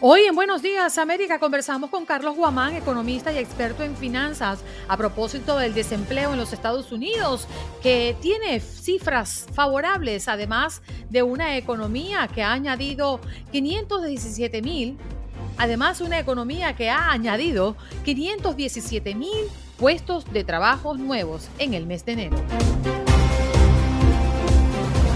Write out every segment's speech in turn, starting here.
Hoy en Buenos Días América conversamos con Carlos Guamán, economista y experto en finanzas, a propósito del desempleo en los Estados Unidos, que tiene cifras favorables, además de una economía que ha añadido 517 mil, además una economía que ha añadido 517 mil puestos de trabajo nuevos en el mes de enero.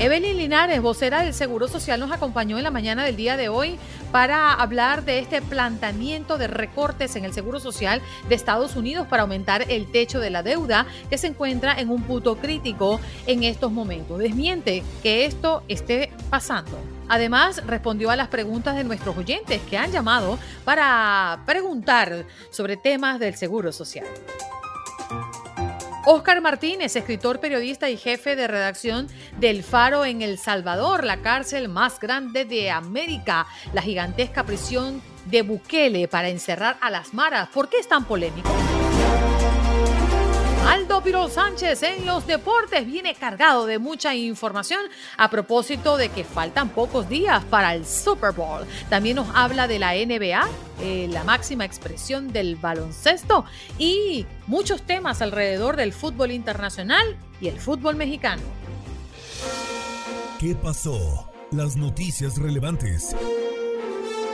Evelyn Linares, vocera del Seguro Social, nos acompañó en la mañana del día de hoy para hablar de este planteamiento de recortes en el Seguro Social de Estados Unidos para aumentar el techo de la deuda que se encuentra en un punto crítico en estos momentos. Desmiente que esto esté pasando. Además, respondió a las preguntas de nuestros oyentes que han llamado para preguntar sobre temas del Seguro Social. Oscar Martínez, escritor, periodista y jefe de redacción del Faro en El Salvador, la cárcel más grande de América, la gigantesca prisión de Bukele para encerrar a las maras. ¿Por qué es tan polémico? Aldo Piro Sánchez en los deportes viene cargado de mucha información a propósito de que faltan pocos días para el Super Bowl. También nos habla de la NBA, eh, la máxima expresión del baloncesto y muchos temas alrededor del fútbol internacional y el fútbol mexicano. ¿Qué pasó? Las noticias relevantes.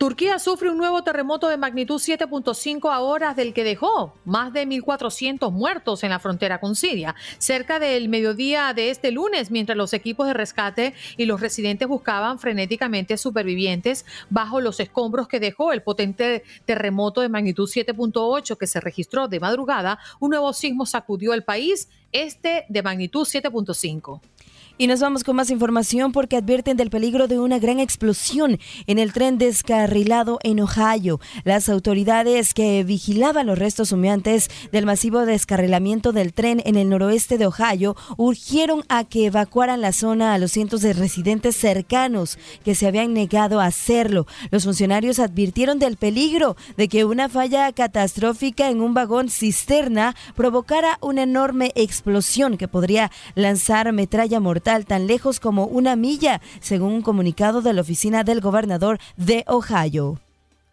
Turquía sufre un nuevo terremoto de magnitud 7.5 a horas del que dejó más de 1.400 muertos en la frontera con Siria. Cerca del mediodía de este lunes, mientras los equipos de rescate y los residentes buscaban frenéticamente supervivientes bajo los escombros que dejó el potente terremoto de magnitud 7.8 que se registró de madrugada, un nuevo sismo sacudió el país, este de magnitud 7.5. Y nos vamos con más información porque advierten del peligro de una gran explosión en el tren descarrilado en Ohio. Las autoridades que vigilaban los restos humeantes del masivo descarrilamiento del tren en el noroeste de Ohio urgieron a que evacuaran la zona a los cientos de residentes cercanos que se habían negado a hacerlo. Los funcionarios advirtieron del peligro de que una falla catastrófica en un vagón cisterna provocara una enorme explosión que podría lanzar metralla mortal tan lejos como una milla, según un comunicado de la oficina del gobernador de Ohio.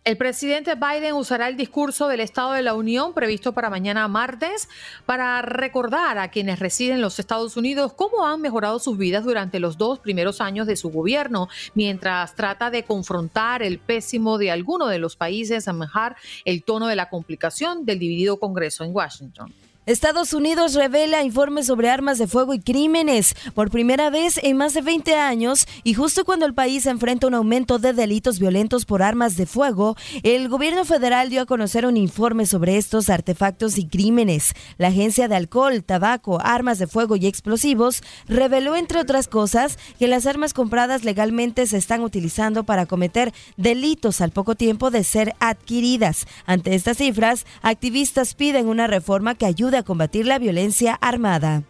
El presidente Biden usará el discurso del Estado de la Unión previsto para mañana martes para recordar a quienes residen en los Estados Unidos cómo han mejorado sus vidas durante los dos primeros años de su gobierno, mientras trata de confrontar el pésimo de alguno de los países a mejorar el tono de la complicación del dividido Congreso en Washington. Estados Unidos revela informes sobre armas de fuego y crímenes por primera vez en más de 20 años y justo cuando el país enfrenta un aumento de delitos violentos por armas de fuego, el gobierno federal dio a conocer un informe sobre estos artefactos y crímenes. La Agencia de Alcohol, Tabaco, Armas de Fuego y Explosivos reveló, entre otras cosas, que las armas compradas legalmente se están utilizando para cometer delitos al poco tiempo de ser adquiridas. Ante estas cifras, activistas piden una reforma que ayude a combatir la violencia armada.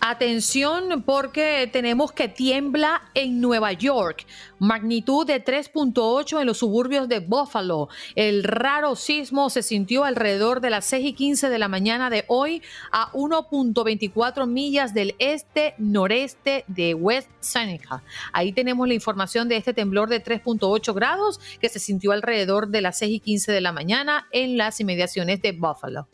Atención porque tenemos que tiembla en Nueva York, magnitud de 3.8 en los suburbios de Buffalo. El raro sismo se sintió alrededor de las 6 y 15 de la mañana de hoy a 1.24 millas del este-noreste de West Seneca. Ahí tenemos la información de este temblor de 3.8 grados que se sintió alrededor de las 6 y 15 de la mañana en las inmediaciones de Buffalo.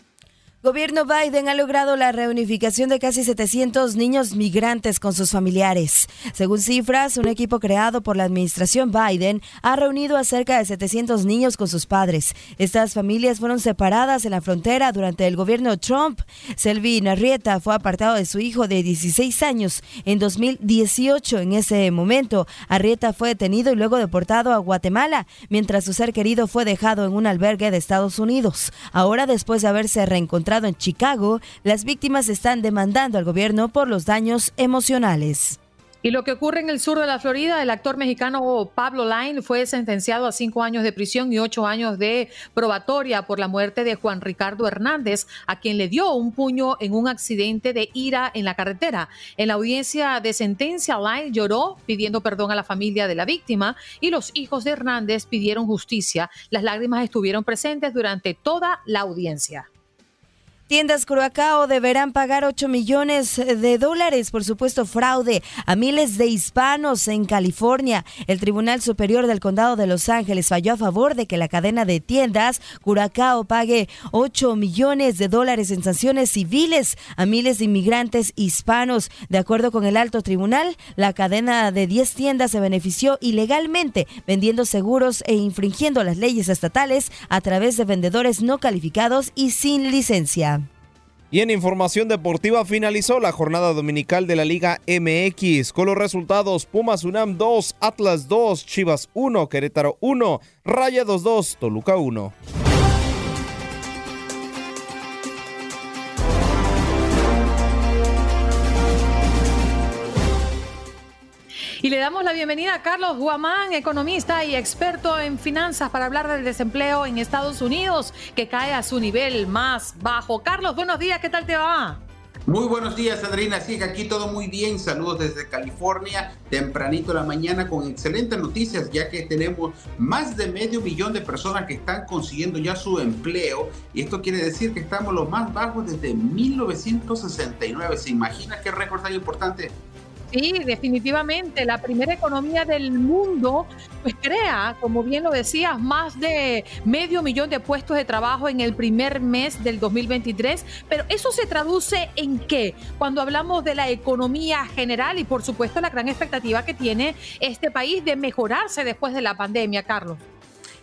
Gobierno Biden ha logrado la reunificación de casi 700 niños migrantes con sus familiares. Según cifras, un equipo creado por la administración Biden ha reunido a cerca de 700 niños con sus padres. Estas familias fueron separadas en la frontera durante el gobierno Trump. Selvin Arrieta fue apartado de su hijo de 16 años en 2018. En ese momento, Arrieta fue detenido y luego deportado a Guatemala, mientras su ser querido fue dejado en un albergue de Estados Unidos. Ahora, después de haberse reencontrado en Chicago, las víctimas están demandando al gobierno por los daños emocionales. Y lo que ocurre en el sur de la Florida, el actor mexicano Pablo Line fue sentenciado a cinco años de prisión y ocho años de probatoria por la muerte de Juan Ricardo Hernández, a quien le dio un puño en un accidente de ira en la carretera. En la audiencia de sentencia, Line lloró pidiendo perdón a la familia de la víctima y los hijos de Hernández pidieron justicia. Las lágrimas estuvieron presentes durante toda la audiencia. Tiendas Curacao deberán pagar 8 millones de dólares por supuesto fraude a miles de hispanos en California. El Tribunal Superior del Condado de Los Ángeles falló a favor de que la cadena de tiendas Curacao pague 8 millones de dólares en sanciones civiles a miles de inmigrantes hispanos. De acuerdo con el alto tribunal, la cadena de 10 tiendas se benefició ilegalmente vendiendo seguros e infringiendo las leyes estatales a través de vendedores no calificados y sin licencia. Y en información deportiva finalizó la jornada dominical de la Liga MX con los resultados Pumas UNAM 2, Atlas 2, Chivas 1, Querétaro 1, Rayados 2, Toluca 1. Y le damos la bienvenida a Carlos Guamán, economista y experto en finanzas, para hablar del desempleo en Estados Unidos, que cae a su nivel más bajo. Carlos, buenos días, ¿qué tal te va? Muy buenos días, Adriana. Sí, aquí todo muy bien. Saludos desde California, tempranito la mañana, con excelentes noticias, ya que tenemos más de medio millón de personas que están consiguiendo ya su empleo. Y esto quiere decir que estamos los más bajos desde 1969. ¿Se imagina qué récord tan importante? Sí, definitivamente. La primera economía del mundo pues crea, como bien lo decías, más de medio millón de puestos de trabajo en el primer mes del 2023. Pero eso se traduce en qué? Cuando hablamos de la economía general y por supuesto la gran expectativa que tiene este país de mejorarse después de la pandemia, Carlos.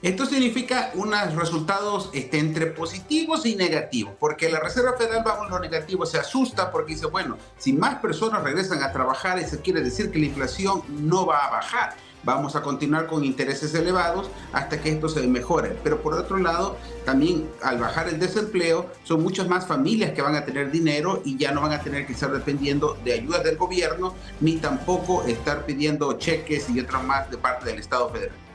Esto significa unos resultados este, entre positivos y negativos, porque la Reserva Federal, vamos, lo negativo se asusta porque dice, bueno, si más personas regresan a trabajar, eso quiere decir que la inflación no va a bajar. Vamos a continuar con intereses elevados hasta que esto se mejore. Pero por otro lado, también al bajar el desempleo, son muchas más familias que van a tener dinero y ya no van a tener que estar dependiendo de ayudas del gobierno, ni tampoco estar pidiendo cheques y otras más de parte del Estado federal.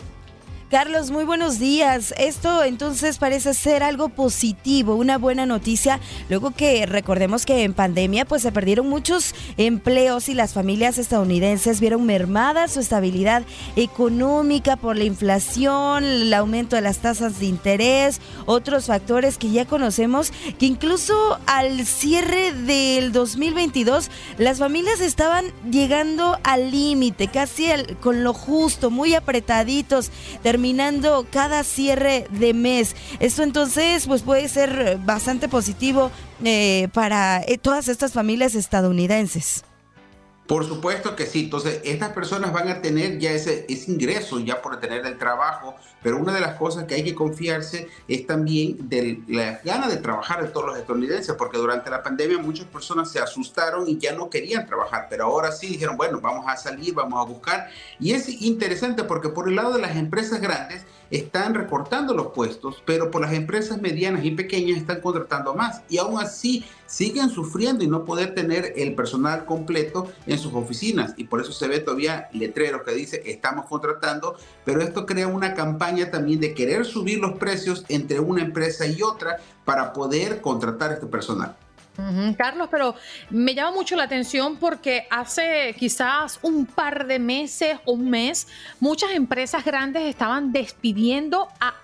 Carlos, muy buenos días. Esto entonces parece ser algo positivo, una buena noticia, luego que recordemos que en pandemia pues se perdieron muchos empleos y las familias estadounidenses vieron mermada su estabilidad económica por la inflación, el aumento de las tasas de interés, otros factores que ya conocemos, que incluso al cierre del 2022 las familias estaban llegando al límite, casi con lo justo, muy apretaditos cada cierre de mes. Esto entonces pues puede ser bastante positivo eh, para eh, todas estas familias estadounidenses. Por supuesto que sí. Entonces, estas personas van a tener ya ese, ese ingreso, ya por tener el trabajo, pero una de las cosas que hay que confiarse es también de la gana de trabajar de todos los estadounidenses, porque durante la pandemia muchas personas se asustaron y ya no querían trabajar, pero ahora sí dijeron, bueno, vamos a salir, vamos a buscar. Y es interesante porque por el lado de las empresas grandes, están recortando los puestos, pero por las empresas medianas y pequeñas están contratando más y aún así siguen sufriendo y no poder tener el personal completo en sus oficinas y por eso se ve todavía letreros que dice estamos contratando, pero esto crea una campaña también de querer subir los precios entre una empresa y otra para poder contratar este personal. Carlos, pero me llama mucho la atención porque hace quizás un par de meses o un mes, muchas empresas grandes estaban despidiendo a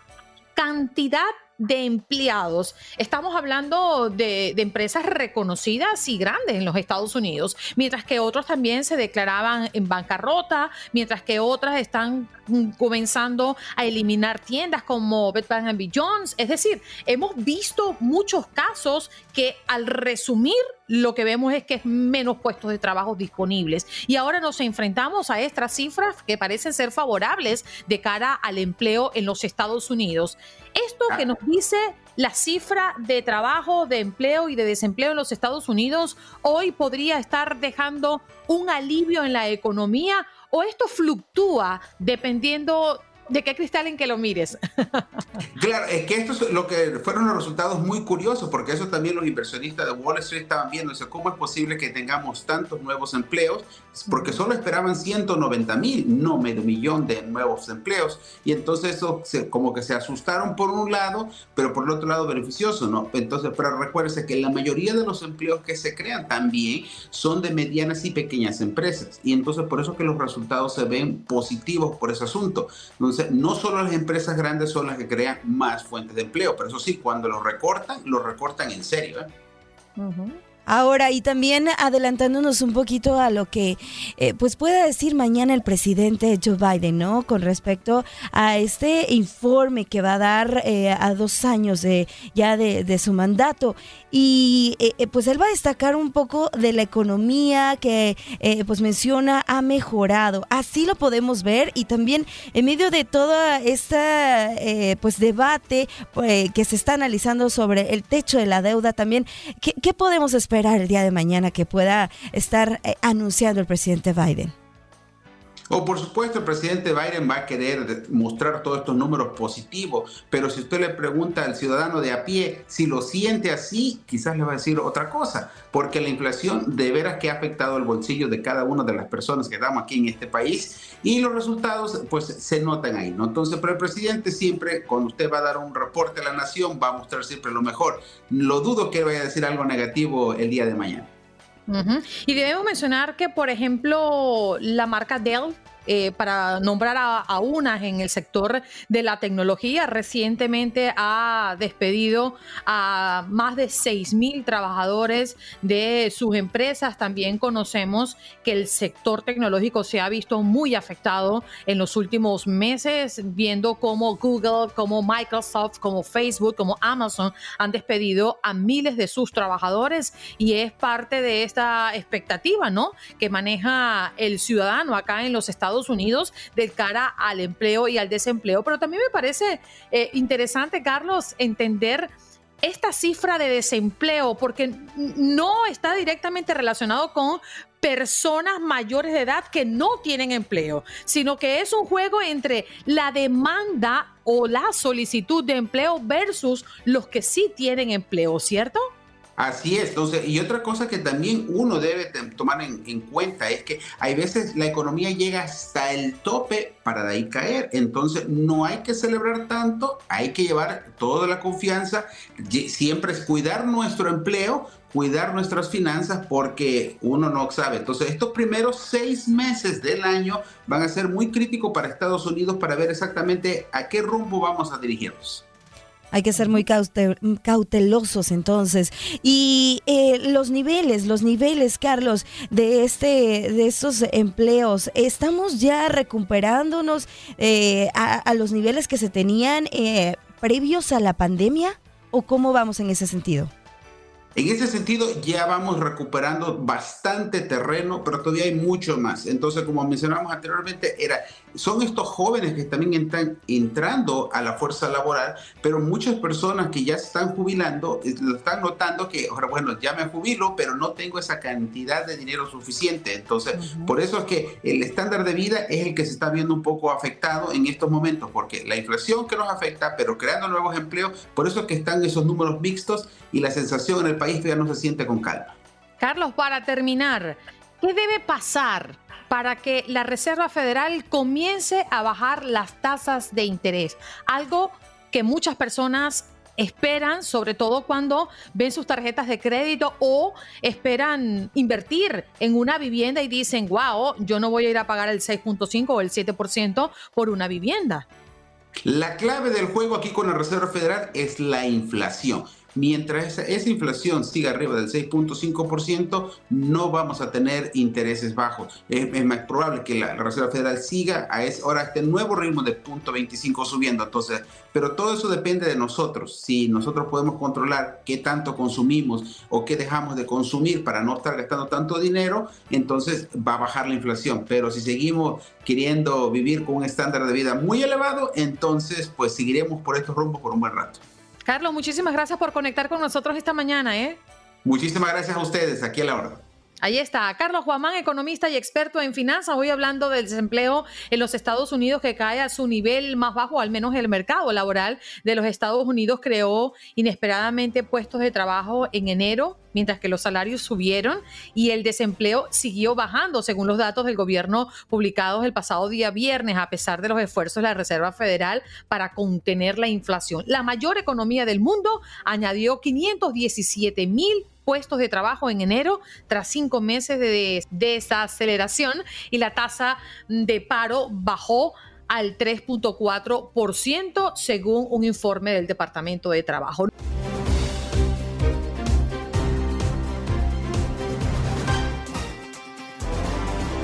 cantidad de empleados. Estamos hablando de, de, empresas reconocidas y grandes en los Estados Unidos, mientras que otros también se declaraban en bancarrota, mientras que otras están comenzando a eliminar tiendas como Bed Bath Beyond. Es decir, hemos visto muchos casos que al resumir lo que vemos es que es menos puestos de trabajo disponibles. Y ahora nos enfrentamos a estas cifras que parecen ser favorables de cara al empleo en los Estados Unidos. Esto que nos dice la cifra de trabajo, de empleo y de desempleo en los Estados Unidos hoy podría estar dejando un alivio en la economía o esto fluctúa dependiendo de qué cristal en que lo mires. claro, es que esto es lo que fueron los resultados muy curiosos, porque eso también los inversionistas de Wall Street estaban viendo. ¿Cómo es posible que tengamos tantos nuevos empleos? Porque solo esperaban 190 mil, no medio millón de nuevos empleos. Y entonces eso como que se asustaron por un lado, pero por el otro lado beneficioso, ¿no? Entonces, pero recuérdese que la mayoría de los empleos que se crean también son de medianas y pequeñas empresas. Y entonces por eso que los resultados se ven positivos por ese asunto. Entonces, no solo las empresas grandes son las que crean más fuentes de empleo, pero eso sí, cuando lo recortan, lo recortan en serio. ¿eh? Ahora, y también adelantándonos un poquito a lo que eh, pues pueda decir mañana el presidente Joe Biden, ¿no? Con respecto a este informe que va a dar eh, a dos años de ya de, su mandato. Y eh, pues él va a destacar un poco de la economía que pues menciona ha mejorado. Así lo podemos ver y también en medio de toda esta pues debate que se está analizando sobre el techo de la deuda también, ¿qué, qué podemos esperar? El día de mañana que pueda estar eh, anunciando el presidente Biden? O por supuesto el presidente Biden va a querer mostrar todos estos números positivos, pero si usted le pregunta al ciudadano de a pie si lo siente así, quizás le va a decir otra cosa, porque la inflación de veras que ha afectado el bolsillo de cada una de las personas que estamos aquí en este país y los resultados pues se notan ahí, ¿no? Entonces, pero el presidente siempre, cuando usted va a dar un reporte a la nación, va a mostrar siempre lo mejor. Lo dudo que vaya a decir algo negativo el día de mañana. Y debemos mencionar que, por ejemplo, la marca Dell eh, para nombrar a, unas en el sector de la tecnología, recientemente ha despedido a más de 6 mil trabajadores de sus empresas. También conocemos que el sector tecnológico se ha visto muy afectado en los últimos meses, viendo cómo Google, como Microsoft, como Facebook, como Amazon han despedido a miles de sus trabajadores y es parte de esta expectativa, ¿no? Que maneja el ciudadano acá en los Estados Unidos de cara al empleo y al desempleo. Pero también me parece eh, interesante, Carlos, entender esta cifra de desempleo, porque no está directamente relacionado con personas mayores de edad que no tienen empleo, sino que es un juego entre la demanda o la solicitud de empleo versus los que sí tienen empleo, ¿cierto? Así es, entonces, y otra cosa que también uno debe tomar en, cuenta es que hay veces la economía llega hasta el tope para de ahí caer, entonces no hay que celebrar tanto, hay que llevar toda la confianza, siempre es cuidar nuestro empleo, cuidar nuestras finanzas porque uno no sabe. Entonces, estos primeros seis meses del año van a ser muy críticos para Estados Unidos para ver exactamente a qué rumbo vamos a dirigirnos. Hay que ser muy cautelosos entonces. Y eh, los niveles, los niveles, Carlos, de este, de estos empleos, estamos ya recuperándonos eh, a, los niveles que se tenían eh, previos a la pandemia, o cómo vamos en ese sentido? En ese sentido, ya vamos recuperando bastante terreno, pero todavía hay mucho más. Entonces, como mencionamos anteriormente, era, son estos jóvenes que también están entrando a la fuerza laboral, pero muchas personas que ya se están jubilando, eh, lo están notando que, bueno, ya me jubilo, pero no tengo esa cantidad de dinero suficiente. Entonces, por eso es que el estándar de vida es el que se está viendo un poco afectado en estos momentos, porque la inflación que nos afecta, pero creando nuevos empleos, por eso es que están esos números mixtos y la sensación en el país ya no se siente con calma. Carlos, para terminar, ¿qué debe pasar para que la Reserva Federal comience a bajar las tasas de interés? Algo que muchas personas esperan, sobre todo cuando ven sus tarjetas de crédito o esperan invertir en una vivienda y dicen, wow, yo no voy a ir a pagar el 6.5 o el 7% por una vivienda. La clave del juego aquí con la Reserva Federal es la inflación. Mientras esa, inflación siga arriba del 6.5%, no vamos a tener intereses bajos. Es, más probable que la, Reserva Federal siga a ese, ahora este nuevo ritmo de 0.25 subiendo. Entonces, pero todo eso depende de nosotros. Si nosotros podemos controlar qué tanto consumimos o qué dejamos de consumir para no estar gastando tanto dinero, entonces va a bajar la inflación. Pero si seguimos queriendo vivir con un estándar de vida muy elevado, entonces pues seguiremos por estos rumbos por un buen rato. Carlos, muchísimas gracias por conectar con nosotros esta mañana. ¿eh? Muchísimas gracias a ustedes, aquí a la hora. Ahí está, Carlos Guamán, economista y experto en finanzas. Hoy hablando del desempleo en los Estados Unidos que cae a su nivel más bajo, al menos el mercado laboral de los Estados Unidos creó inesperadamente puestos de trabajo en enero, mientras que los salarios subieron y el desempleo siguió bajando, según los datos del gobierno publicados el pasado día viernes, a pesar de los esfuerzos de la Reserva Federal para contener la inflación. La mayor economía del mundo añadió 517 mil puestos de trabajo en enero tras cinco meses de desaceleración y la tasa de paro bajó al 3.4% según un informe del Departamento de Trabajo.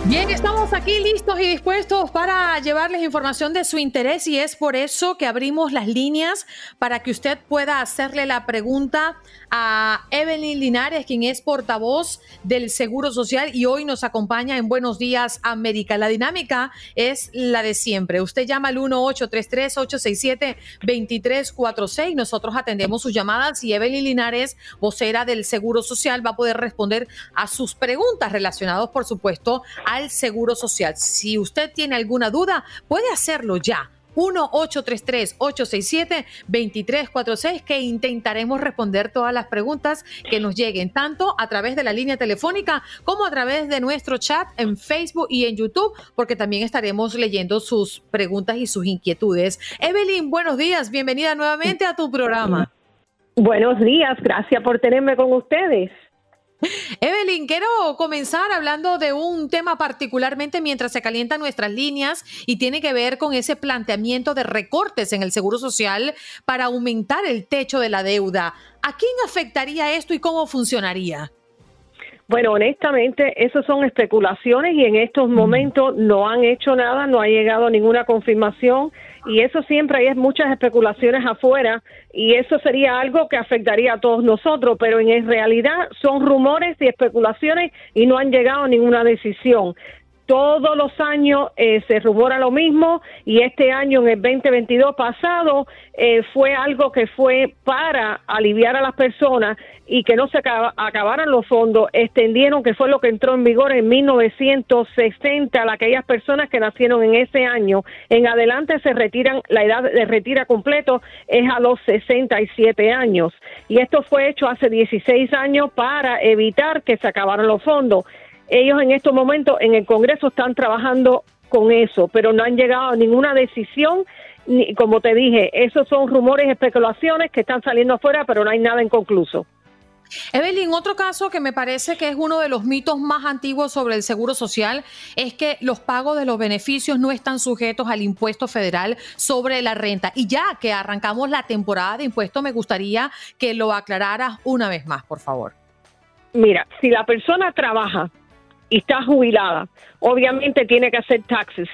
Bien, estamos aquí listos y dispuestos para llevarles información de su interés y es por eso que abrimos las líneas para que usted pueda hacerle la pregunta a Evelyn Linares, quien es portavoz del Seguro Social y hoy nos acompaña en Buenos Días América. La dinámica es la de siempre. Usted llama al 1-833-867-2346. Nosotros atendemos sus llamadas y Evelyn Linares, vocera del Seguro Social, va a poder responder a sus preguntas relacionadas, por supuesto, a al Seguro Social. Si usted tiene alguna duda, puede hacerlo ya. 1-833-867-2346, que intentaremos responder todas las preguntas que nos lleguen, tanto a través de la línea telefónica como a través de nuestro chat en Facebook y en YouTube, porque también estaremos leyendo sus preguntas y sus inquietudes. Evelyn, buenos días, bienvenida nuevamente a tu programa. Buenos días, gracias por tenerme con ustedes. Evelyn, quiero comenzar hablando de un tema particularmente mientras se calientan nuestras líneas y tiene que ver con ese planteamiento de recortes en el Seguro Social para aumentar el techo de la deuda. ¿A quién afectaría esto y cómo funcionaría? Bueno, honestamente, esas son especulaciones y en estos momentos no han hecho nada, no ha llegado ninguna confirmación y eso siempre hay muchas especulaciones afuera y eso sería algo que afectaría a todos nosotros, pero en realidad son rumores y especulaciones y no han llegado a ninguna decisión todos los años eh, se rumora lo mismo y este año en el 2022 pasado eh, fue algo que fue para aliviar a las personas y que no se acabaran los fondos, extendieron que fue lo que entró en vigor en 1960 a aquellas personas que nacieron en ese año. En adelante se retiran, la edad de retira completo es a los 67 años y esto fue hecho hace 16 años para evitar que se acabaran los fondos ellos en estos momentos en el Congreso están trabajando con eso, pero no han llegado a ninguna decisión. Ni, como te dije, esos son rumores, especulaciones que están saliendo afuera, pero no hay nada inconcluso. Evelyn, otro caso que me parece que es uno de los mitos más antiguos sobre el Seguro Social es que los pagos de los beneficios no están sujetos al impuesto federal sobre la renta. Y ya que arrancamos la temporada de impuestos, me gustaría que lo aclararas una vez más, por favor. Mira, si la persona trabaja y está jubilada, obviamente tiene que hacer taxes.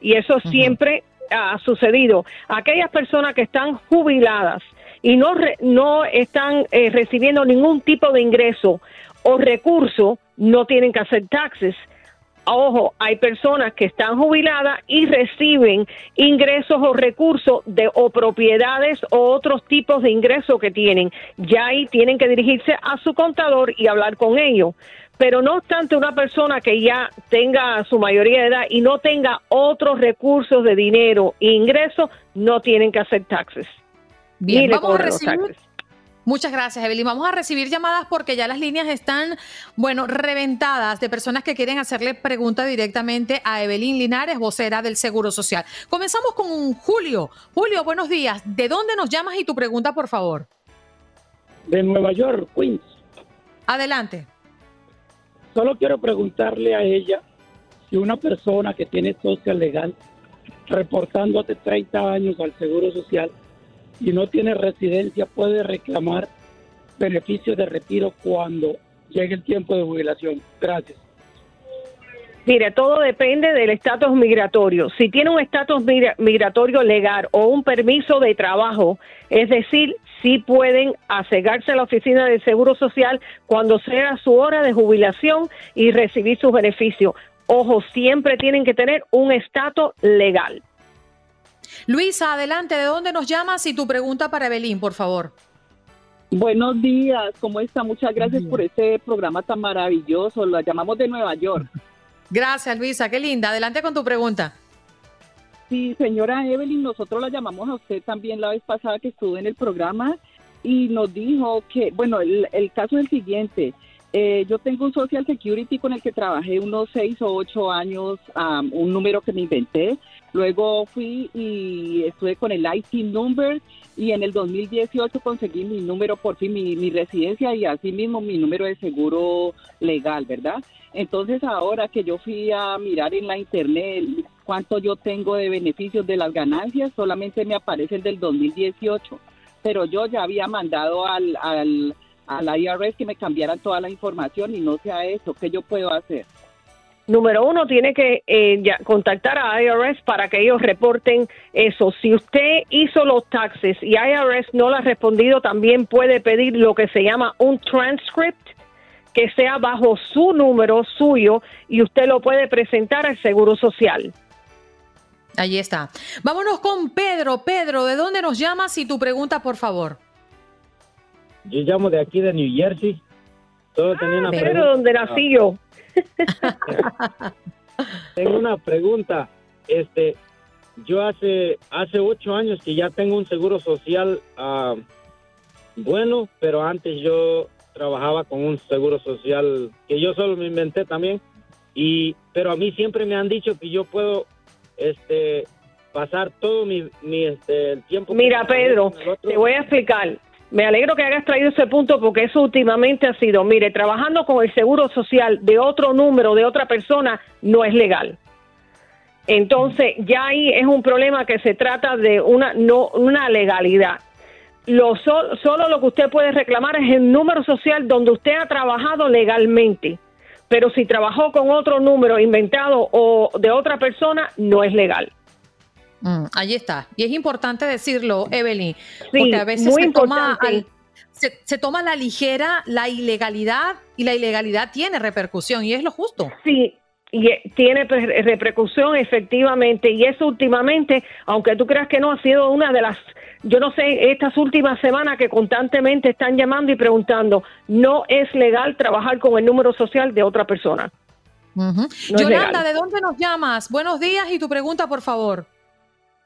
Y eso siempre ha sucedido. Aquellas personas que están jubiladas y no, no están eh, recibiendo ningún tipo de ingreso o recurso, no tienen que hacer taxes. Ojo, hay personas que están jubiladas y reciben ingresos o recursos de o propiedades o otros tipos de ingresos que tienen. Ya ahí tienen que dirigirse a su contador y hablar con ellos pero no obstante una persona que ya tenga su mayoría de edad y no tenga otros recursos de dinero e ingresos, no tienen que hacer taxes. Bien, vamos a recibir. Muchas gracias, Evelyn. Vamos a recibir llamadas porque ya las líneas están, bueno, reventadas de personas que quieren hacerle preguntas directamente a Evelyn Linares, vocera del Seguro Social. Comenzamos con Julio. Julio, buenos días. ¿De dónde nos llamas y tu pregunta, por favor? De Nueva York, Queens. Adelante. Solo quiero preguntarle a ella si una persona que tiene social legal reportando hace 30 años al Seguro Social y no tiene residencia puede reclamar beneficios de retiro cuando llegue el tiempo de jubilación. Gracias. Mire, todo depende del estatus migratorio. Si tiene un estatus migra- migratorio legal o un permiso de trabajo, es decir, sí pueden acercarse a la oficina del Seguro Social cuando sea su hora de jubilación y recibir sus beneficios. Ojo, siempre tienen que tener un estatus legal. Luisa, adelante, ¿de dónde nos llamas? Y tu pregunta para Evelyn, por favor. Buenos días, ¿cómo está? Muchas gracias por este programa tan maravilloso. La llamamos de Nueva York. Gracias, Luisa, qué linda. Adelante con tu pregunta. Sí, señora Evelyn, nosotros la llamamos a usted también la vez pasada que estuvo en el programa y nos dijo que, bueno, el, el caso es el siguiente. Eh, yo tengo un Social Security con el que trabajé unos seis o ocho años, um, un número que me inventé. Luego fui y estuve con el IT number y en el 2018 conseguí mi número, por fin mi, mi residencia y así mismo mi número de seguro legal, ¿verdad? Entonces ahora que yo fui a mirar en la internet cuánto yo tengo de beneficios de las ganancias, solamente me aparece el del 2018, pero yo ya había mandado al, al, al IRS que me cambiaran toda la información y no sea eso, ¿qué yo puedo hacer? Número uno, tiene que eh, ya contactar a IRS para que ellos reporten eso. Si usted hizo los taxes y IRS no le ha respondido, también puede pedir lo que se llama un transcript que sea bajo su número suyo y usted lo puede presentar al Seguro Social. Allí está. Vámonos con Pedro. Pedro, ¿de dónde nos llamas? Y tu pregunta, por favor. Yo llamo de aquí de New Jersey. Solo tenía una Pero pregunta. donde nací yo. Tengo una pregunta. Este, yo hace hace ocho años que ya tengo un seguro social ah, bueno, pero antes yo trabajaba con un seguro social que yo solo me inventé también. Y pero a mí siempre me han dicho que yo puedo este pasar todo mi, mi este el tiempo. Mira, Pedro, te voy a explicar. Me alegro que hayas traído ese punto porque eso últimamente ha sido, mire, trabajando con el seguro social de otro número, de otra persona, no es legal. Entonces, ya ahí es un problema que se trata de una no una legalidad. Lo sol- solo lo que usted puede reclamar es el número social donde usted ha trabajado legalmente. Pero si trabajó con otro número inventado o de otra persona, no es legal. Mm, allí está. Y es importante decirlo, Evelyn, Sí, porque a veces se toma, al- se, se toma a la ligera la ilegalidad y la ilegalidad tiene repercusión y es lo justo. Sí, y eh, tiene pre- repercusión efectivamente y eso últimamente, aunque tú creas que no, ha sido una de las, yo no sé, estas últimas semanas que constantemente están llamando y preguntando, no es legal trabajar con el número social de otra persona. Yolanda. ¿de dónde nos llamas? Buenos días y tu pregunta, por favor.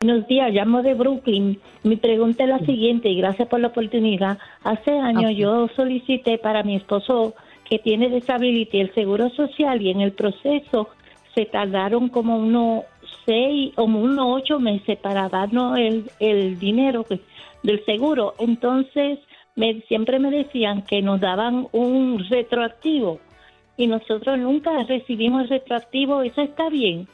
Buenos días, llamo de Brooklyn. Mi pregunta es la siguiente y gracias por la oportunidad. Hace años yo solicité para mi esposo que tiene disability el seguro social y en el proceso se tardaron como unos seis o unos ocho meses para darnos el, el dinero que- del seguro. Entonces me, siempre me decían que nos daban un retroactivo y nosotros nunca recibimos el retroactivo. ¿Eso está bien?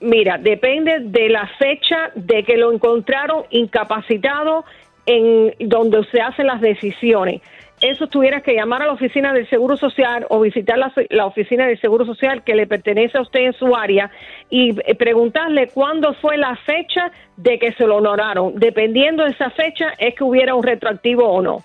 Mira, depende de la fecha de que lo encontraron incapacitado en donde se hacen las decisiones. Eso tuvieras que llamar a la oficina del Seguro Social o visitar la, la oficina del Seguro Social que le pertenece a usted en su área y eh, preguntarle cuándo fue la fecha de que se lo honoraron. Dependiendo de esa fecha es que hubiera un retroactivo o no.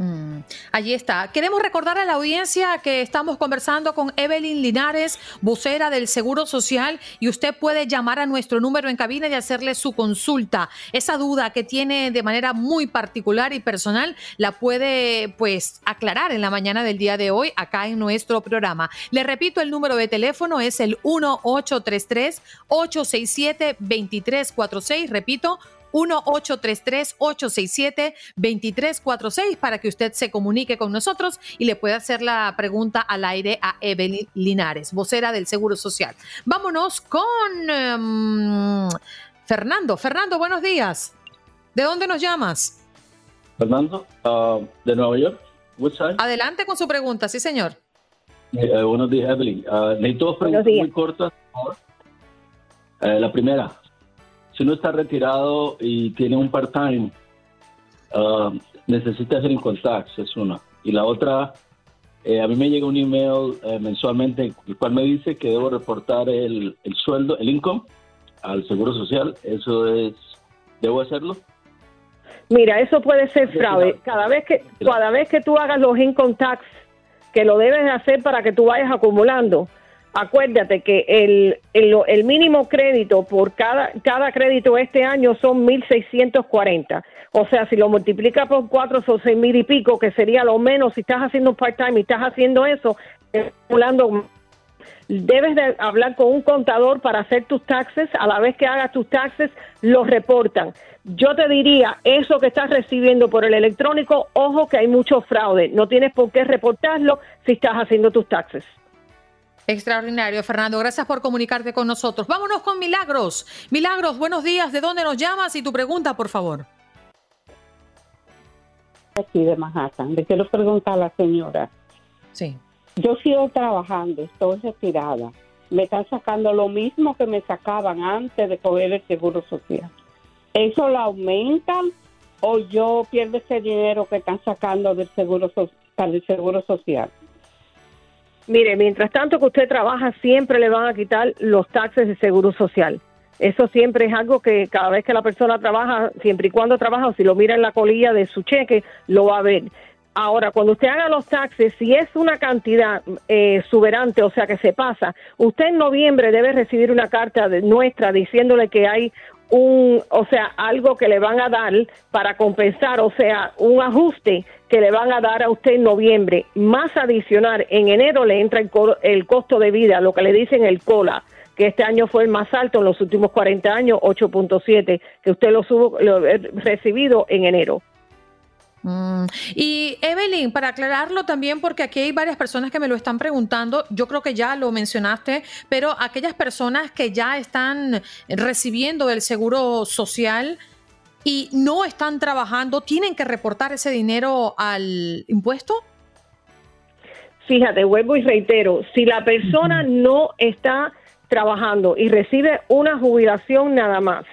Mm, allí está. Queremos recordar a la audiencia que estamos conversando con Evelyn Linares, vocera del Seguro Social, y usted puede llamar a nuestro número en cabina y hacerle su consulta. Esa duda que tiene de manera muy particular y personal la puede pues aclarar en la mañana del día de hoy acá en nuestro programa. Le repito, el número de teléfono es el 1833 867 2346, repito, 1-833-867-2346 para que usted se comunique con nosotros y le pueda hacer la pregunta al aire a Evelyn Linares, vocera del Seguro Social. Vámonos con em, Fernando. Fernando, buenos días. ¿De dónde nos llamas? Fernando, ah, de Nueva York, Woodside. Adelante con su pregunta, sí, señor. Eh, eh, buenos días, Evelyn. Ah, necesito dos preguntas muy cortas. por favor. Eh, la primera, si uno está retirado y tiene un part-time, ah, necesita hacer income tax, es una. Y la otra, eh, a mí me llega un email eh, mensualmente, el cual me dice que debo reportar el, el sueldo, el income, al Seguro Social. ¿Eso es, debo hacerlo? Mira, eso puede ser fraude. Cada vez que cada vez que tú hagas los income tax, que lo debes de hacer para que tú vayas acumulando, acuérdate que el, el, el mínimo crédito por cada, cada crédito este año son 1.640. O sea, si lo multiplica por cuatro son seis mil y pico, que sería lo menos si estás haciendo un part-time y estás haciendo eso, debes de hablar con un contador para hacer tus taxes, a la vez que hagas tus taxes, los reportan. Yo te diría, eso que estás recibiendo por el electrónico, ojo que hay mucho fraude, no tienes por qué reportarlo si estás haciendo tus taxes. Extraordinario, Fernando. Gracias por comunicarte con nosotros. Vámonos con Milagros. Milagros, buenos días. ¿De dónde nos llamas? Y tu pregunta, por favor. Aquí de Manhattan. Le quiero preguntar a la señora. Sí. Yo sigo trabajando, estoy retirada. Me están sacando lo mismo que me sacaban antes de coger el seguro social. ¿Eso lo aumentan o yo pierdo ese dinero que están sacando del seguro, para el seguro social? Mire, mientras tanto que usted trabaja, siempre le van a quitar los taxes de seguro social. Eso siempre es algo que cada vez que la persona trabaja, siempre y cuando trabaja, o si lo mira en la colilla de su cheque, lo va a ver. Ahora, cuando usted haga los taxes, si es una cantidad eh, exuberante, o sea que se pasa, usted en noviembre debe recibir una carta de nuestra diciéndole que hay un, o sea, algo que le van a dar para compensar, o sea, un ajuste que le van a dar a usted en noviembre, más adicional, en enero le entra el, el costo de vida, lo que le dicen el COLA, que este año fue el más alto en los últimos 40 años, 8.7, que usted lo, subo, lo recibido en enero. Mm. Y Evelyn, para aclararlo también, porque aquí hay varias personas que me lo están preguntando, yo creo que ya lo mencionaste, pero aquellas personas que ya están recibiendo el seguro social y no están trabajando, ¿tienen que reportar ese dinero al impuesto? Fíjate, vuelvo y reitero, si la persona no está trabajando y recibe una jubilación nada más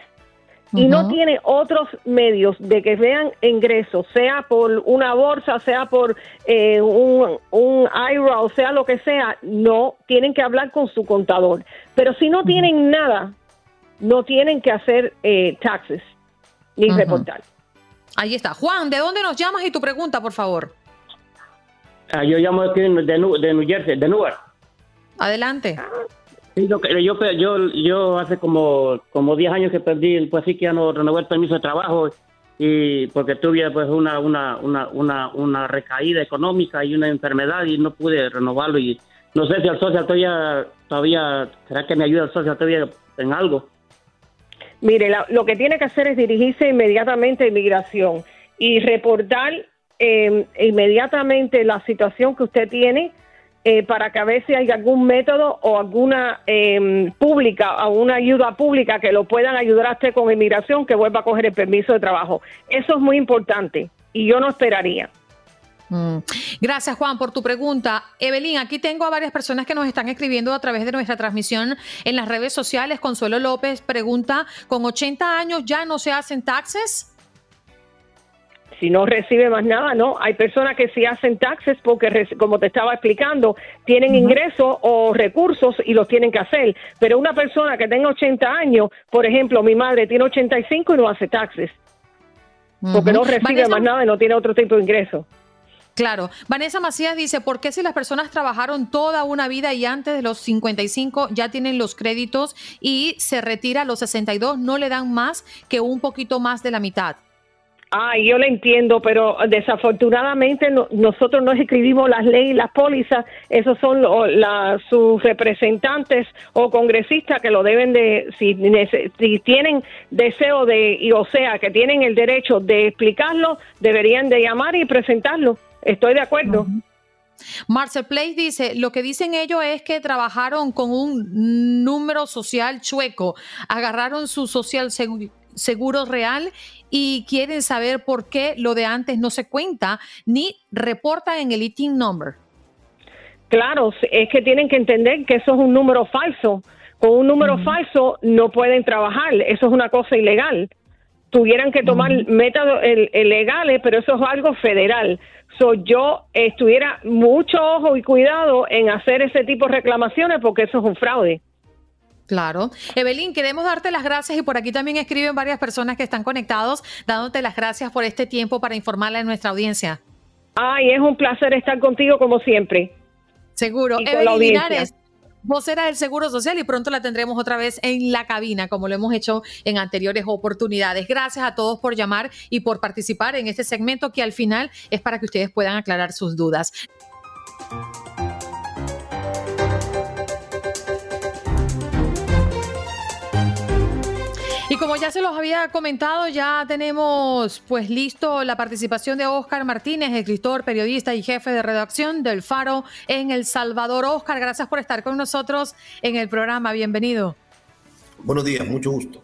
y no tiene otros medios de que vean ingresos, sea por una bolsa, sea por eh, un, un IRA, o sea lo que sea, no tienen que hablar con su contador. Pero si no tienen nada, no tienen que hacer eh, taxes ni reportar. Ahí está. Juan, ¿de dónde nos llamas y tu pregunta, por favor? Ah, yo llamo aquí de, Nu- de New Jersey, de Newark. Adelante. Sí, yo, pe- yo, yo hace como, como 10 años que perdí, pues sí que ya no renové el permiso de trabajo y porque tuve pues una, una, una, una, una recaída económica y una enfermedad y no pude renovarlo y no sé si el social todavía, todavía, ¿será que me ayuda el social todavía en algo? Mire, la- lo que tiene que hacer es dirigirse inmediatamente a inmigración y reportar eh, inmediatamente la situación que usted tiene eh, para que a ver si hay algún método o alguna eh, pública o una ayuda pública que lo puedan ayudar a usted con inmigración que vuelva a coger el permiso de trabajo. Eso es muy importante y yo no esperaría. Mm. Gracias, Juan, por tu pregunta. Evelyn, aquí tengo a varias personas que nos están escribiendo a través de nuestra transmisión en las redes sociales. Consuelo López pregunta, ¿con 80 años ya no se hacen taxes? Si no recibe más nada, no. Hay personas que sí hacen taxes porque, como te estaba explicando, tienen ingresos o recursos y los tienen que hacer. Pero una persona que tenga 80 años, por ejemplo, mi madre tiene 85 y no hace taxes porque no recibe Vanessa- más nada y no tiene otro tipo de ingreso. Claro. Vanessa Macías dice, ¿por qué si las personas trabajaron toda una vida y antes de los 55 ya tienen los créditos y se retira a los 62, no le dan más que un poquito más de la mitad? Ay, yo le entiendo, pero desafortunadamente no- nosotros no escribimos las leyes, las pólizas, esos son lo- la- sus representantes o congresistas que lo deben de, si, tienen deseo de, y o sea, que tienen el derecho de explicarlo, deberían de llamar y presentarlo. Estoy de acuerdo. Marcel Place dice, lo que dicen ellos es que trabajaron con un número social chueco, agarraron su social segu- seguro real y quieren saber por qué lo de antes no se cuenta ni reporta en el ITIN number. Claro, es que tienen que entender que eso es un número falso. Con un número falso no pueden trabajar, eso es una cosa ilegal. tuvieran que tomar métodos el- el legales, pero eso es algo federal. So, yo estuviera mucho ojo y cuidado en hacer ese tipo de reclamaciones porque eso es un fraude. Claro. Evelyn, queremos darte las gracias y por aquí también escriben varias personas que están conectados, dándote las gracias por este tiempo para informarle a nuestra audiencia. Ay, es un placer estar contigo como siempre. Seguro. Evelyn. Linares, vocera del Seguro Social y pronto la tendremos otra vez en la cabina, como lo hemos hecho en anteriores oportunidades. Gracias a todos por llamar y por participar en este segmento que al final es para que ustedes puedan aclarar sus dudas. Como ya se los había comentado, ya tenemos pues listo la participación de Oscar Martínez, escritor, periodista y jefe de redacción del Faro en El Salvador. Oscar, gracias por estar con nosotros en el programa. Bienvenido. Buenos días, mucho gusto.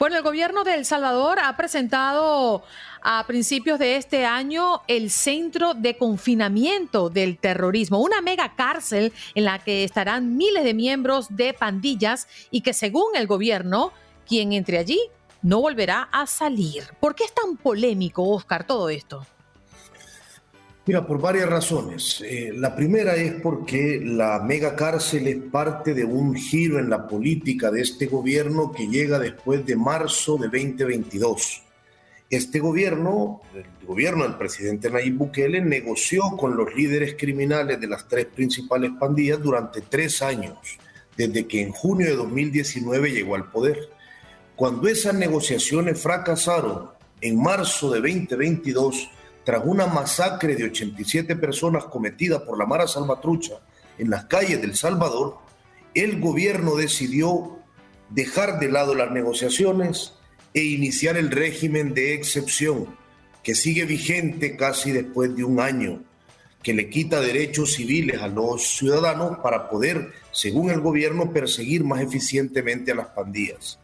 Bueno, el gobierno de El Salvador ha presentado a principios de este año el Centro de Confinamiento del Terrorismo, una mega cárcel en la que estarán miles de miembros de pandillas y que según el gobierno, quien entre allí no volverá a salir. ¿Por qué es tan polémico, Oscar, todo esto? Mira, por varias razones. Eh, la primera es porque la mega cárcel es parte de un giro en la política de este gobierno que llega después de marzo de 2022. Este gobierno, el gobierno del presidente Nayib Bukele, negoció con los líderes criminales de las tres principales pandillas durante tres años, desde que en junio de 2019 llegó al poder. Cuando esas negociaciones fracasaron en marzo de 2022, tras una masacre de 87 personas cometida por la Mara Salvatrucha en las calles del Salvador, el gobierno decidió dejar de lado las negociaciones e iniciar el régimen de excepción, que sigue vigente casi después de un año, que le quita derechos civiles a los ciudadanos para poder, según el gobierno, perseguir más eficientemente a las pandillas.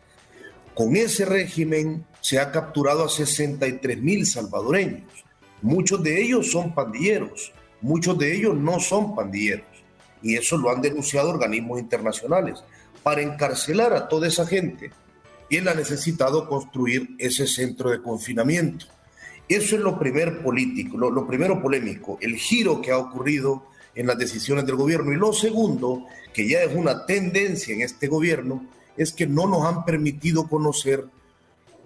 Con ese régimen se ha capturado a 63 mil salvadoreños. Muchos de ellos son pandilleros, muchos de ellos no son pandilleros. Y eso lo han denunciado organismos internacionales. Para encarcelar a toda esa gente, él ha necesitado construir ese centro de confinamiento. Eso es lo primer político, lo, lo primero polémico, el giro que ha ocurrido en las decisiones del gobierno. Y lo segundo, que ya es una tendencia en este gobierno, es que no nos han permitido conocer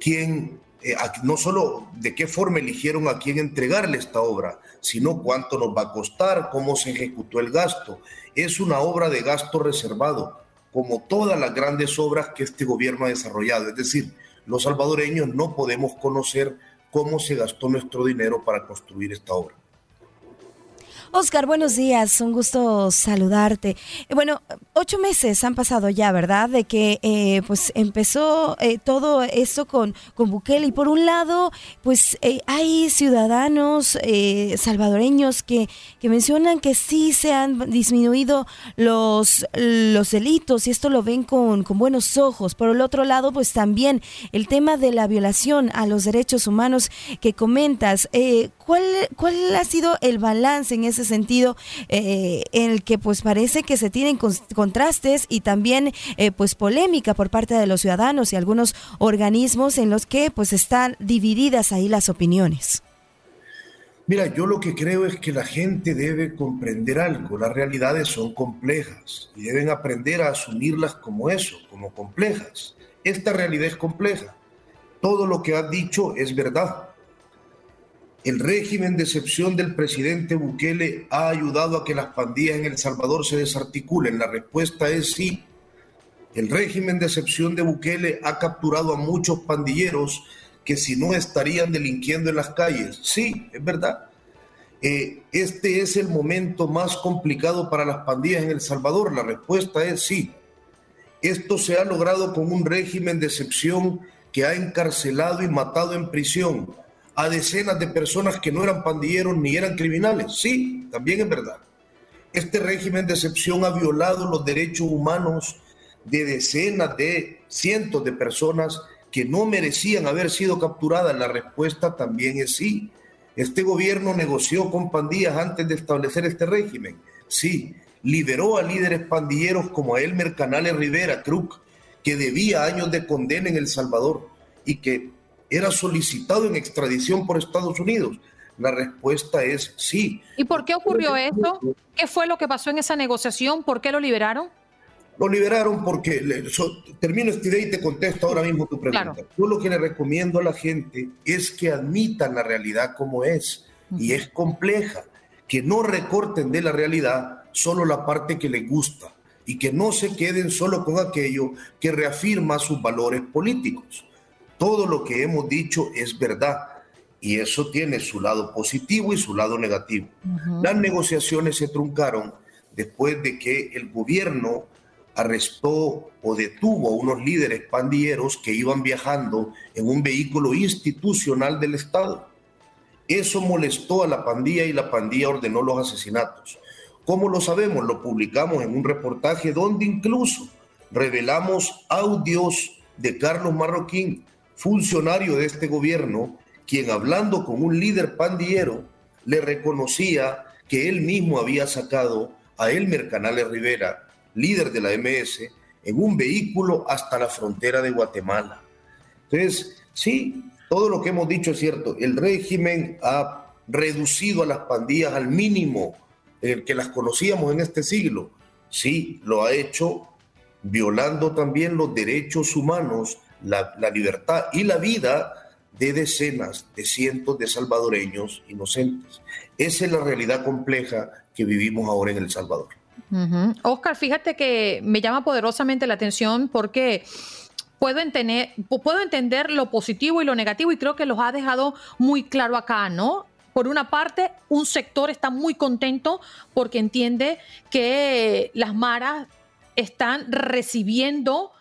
quién, eh, no solo de qué forma eligieron a quién entregarle esta obra, sino cuánto nos va a costar, cómo se ejecutó el gasto. Es una obra de gasto reservado, como todas las grandes obras que este gobierno ha desarrollado. Es decir, los salvadoreños no podemos conocer cómo se gastó nuestro dinero para construir esta obra. Oscar, buenos días, un gusto saludarte. Eh, Bueno, ocho meses han pasado ya, ¿verdad? De que eh, pues empezó eh, todo esto con, con Bukele y por un lado, pues eh, hay ciudadanos eh, salvadoreños que, que mencionan que sí se han disminuido los, los delitos y esto lo ven con, con buenos ojos. Por el otro lado, pues también el tema de la violación a los derechos humanos que comentas. Eh, ¿cuál, ¿Cuál ha sido el balance en ese sentido eh, en el que pues parece que se tienen contrastes y también eh, pues polémica por parte de los ciudadanos y algunos organismos en los que pues están divididas ahí las opiniones? Mira, yo lo que creo es que la gente debe comprender algo. Las realidades son complejas y deben aprender a asumirlas como eso, como complejas. Esta realidad es compleja. Todo lo que has dicho es verdad. El régimen de excepción del presidente Bukele ha ayudado a que las pandillas en El Salvador se desarticulen. La respuesta es sí. El régimen de excepción de Bukele ha capturado a muchos pandilleros que si no estarían delinquiendo en las calles. Sí, es verdad. Eh, este es el momento más complicado para las pandillas en El Salvador. La respuesta es sí. Esto se ha logrado con un régimen de excepción que ha encarcelado y matado en prisión a decenas de personas que no eran pandilleros ni eran criminales. Sí, también es verdad. Este régimen de excepción ha violado los derechos humanos de decenas de cientos de personas que no merecían haber sido capturadas. La respuesta también es sí. Este gobierno negoció con pandillas antes de establecer este régimen. Sí, liberó a líderes pandilleros como Elmer Canales Rivera, Cruz, que debía años de condena en El Salvador y que era solicitado en extradición por Estados Unidos. La respuesta es sí. ¿Y por qué ocurrió eso? ¿Qué fue lo que pasó en esa negociación? ¿Por qué lo liberaron? Lo liberaron porque, termino esta idea y te contesto ahora mismo tu pregunta. Yo lo que le recomiendo a la gente es que admitan la realidad como es, y es compleja, que no recorten de la realidad solo la parte que les gusta, y que no se queden solo con aquello que reafirma sus valores políticos. Todo lo que hemos dicho es verdad, y eso tiene su lado positivo y su lado negativo. Las negociaciones se truncaron después de que el gobierno arrestó o detuvo a unos líderes pandilleros que iban viajando en un vehículo institucional del Estado. Eso molestó a la pandilla y la pandilla ordenó los asesinatos. ¿Cómo lo sabemos? Lo publicamos en un reportaje donde incluso revelamos audios de Carlos Marroquín, funcionario de este gobierno, quien hablando con un líder pandillero le reconocía que él mismo había sacado a Elmer Canales Rivera líder de la MS, en un vehículo hasta la frontera de Guatemala. Entonces, sí, todo lo que hemos dicho es cierto. El régimen ha reducido a las pandillas al mínimo el que las conocíamos en este siglo. Sí, lo ha hecho violando también los derechos humanos, la, la libertad y la vida de decenas, de cientos de salvadoreños inocentes. Esa es la realidad compleja que vivimos ahora en El Salvador. Oscar, fíjate que me llama poderosamente la atención porque puedo entender, puedo entender lo positivo y lo negativo y creo que los ha dejado muy claro acá, ¿no? Por una parte, un sector está muy contento porque entiende que las maras están recibiendo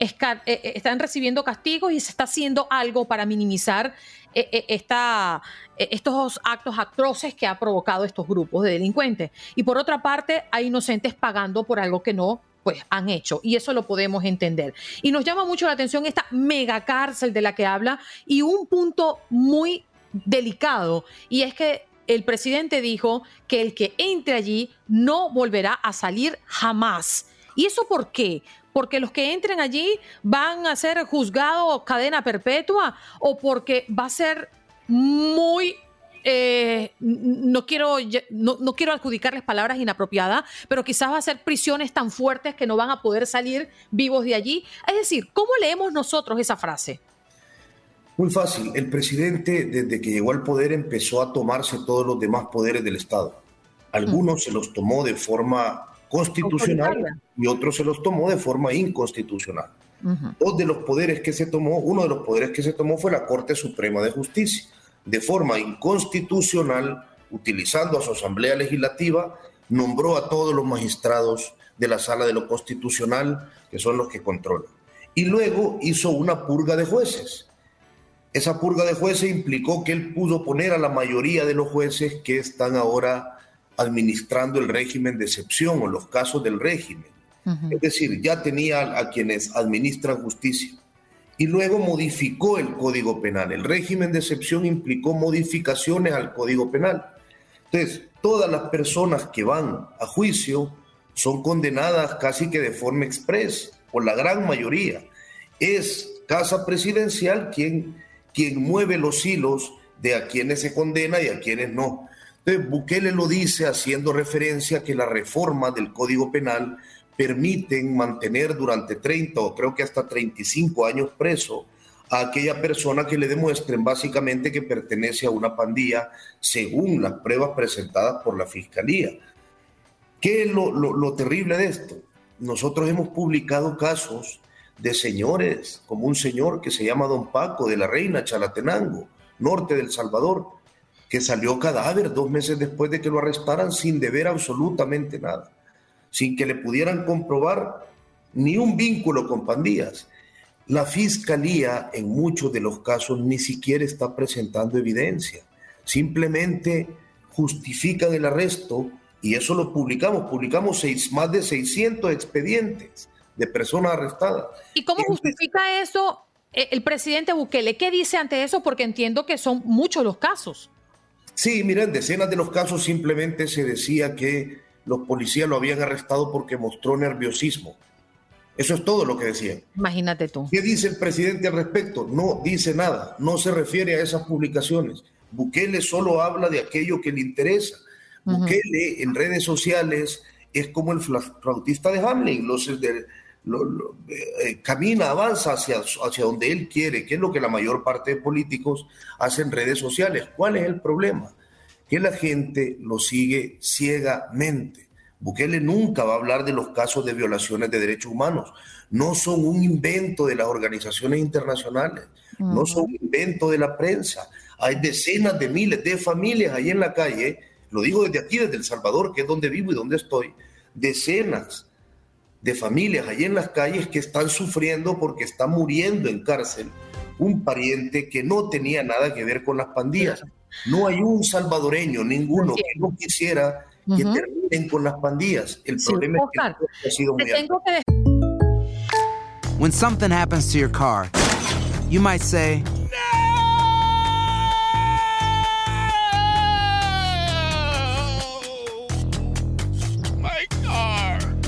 están recibiendo castigos y se está haciendo algo para minimizar eh, esta, estos actos atroces que ha provocado estos grupos de delincuentes. Y por otra parte, hay inocentes pagando por algo que no pues han hecho y eso lo podemos entender. Y nos llama mucho la atención esta mega cárcel de la que habla y un punto muy delicado y es que el presidente dijo que el que entre allí no volverá a salir jamás. ¿Y eso por qué? Porque los que entren allí van a ser juzgados cadena perpetua o porque va a ser muy eh, no, quiero, no, no, quiero adjudicarles palabras inapropiadas, pero quizás va a ser prisiones tan fuertes que no van a poder salir vivos de allí. Es decir, ¿cómo leemos nosotros esa frase? Muy fácil. El presidente, desde que llegó al poder, empezó a tomarse todos los demás poderes del Estado. Algunos se los tomó de forma constitucional y otro se los tomó de forma inconstitucional. Dos de los poderes que se tomó, uno de los poderes que se tomó fue la Corte Suprema de Justicia, de forma inconstitucional, utilizando a su Asamblea Legislativa, nombró a todos los magistrados de la Sala de lo Constitucional, que son los que controlan. Y luego hizo una purga de jueces. Esa purga de jueces implicó que él pudo poner a la mayoría de los jueces que están ahora administrando el régimen de excepción o los casos del régimen. Es decir, ya tenía a quienes administran justicia. Y luego modificó el Código Penal. El régimen de excepción implicó modificaciones al Código Penal. Entonces, todas las personas que van a juicio son condenadas casi que de forma express, por la gran mayoría. Es Casa Presidencial quien, quien mueve los hilos de a quienes se condena y a quienes no. Entonces, Bukele lo dice haciendo referencia a que la reforma del Código Penal permiten mantener durante 30 o creo que hasta 35 años preso a aquella persona que le demuestren básicamente que pertenece a una pandilla según las pruebas presentadas por la Fiscalía. ¿Qué es lo, lo terrible de esto? Nosotros hemos publicado casos de señores, como un señor que se llama Don Paco de la Reina Chalatenango, norte del Salvador, que salió cadáver dos meses después de que lo arrestaran sin deber absolutamente nada, sin que le pudieran comprobar ni un vínculo con pandillas. La fiscalía en muchos de los casos ni siquiera está presentando evidencia, simplemente justifican el arresto y eso lo publicamos, publicamos seis, más de 600 expedientes de personas arrestadas. ¿Y cómo justifica eso eh, el presidente Bukele? ¿Qué dice ante eso? Porque entiendo que son muchos los casos. Sí, mira, en decenas de los casos simplemente se decía que los policías lo habían arrestado porque mostró nerviosismo. Eso es todo lo que decía. Imagínate tú. ¿Qué dice el presidente al respecto? No dice nada, no se refiere a esas publicaciones. Bukele solo habla de aquello que le interesa. Bukele en redes sociales es como el flautista de Hamlin, los, de, eh, camina, avanza hacia, hacia donde él quiere, que es lo que la mayor parte de políticos hacen en redes sociales. ¿Cuál es el problema? Que la gente lo sigue ciegamente. Bukele nunca va a hablar de los casos de violaciones de derechos humanos. No son un invento de las organizaciones internacionales, no son un invento de la prensa. Hay decenas de miles de familias ahí en la calle, lo digo desde aquí, desde El Salvador, que es donde vivo y donde estoy, decenas de familias ahí en las calles que están sufriendo porque está muriendo en cárcel un pariente que no tenía nada que ver con las pandillas. No hay un salvadoreño, ninguno, que no quisiera que terminen con las pandillas. El problema es que ha sido muy When something happens to your car, you might say,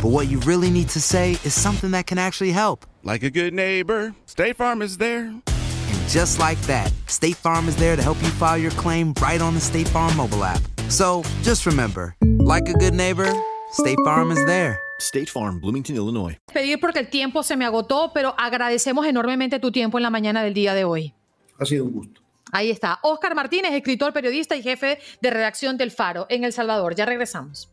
But what you really need to say is something that can actually help. Like a good neighbor, State Farm is there. And just like that, State Farm is there to help you file your claim right on the State Farm mobile app. So just remember, like a good neighbor, State Farm is there. State Farm, Bloomington, Illinois. Pedir porque el tiempo se me agotó, pero agradecemos enormemente tu tiempo en la mañana del día de hoy. Ha sido un gusto. Ahí está. Oscar Martínez, escritor, periodista y jefe de redacción del Faro en El Salvador. Ya regresamos.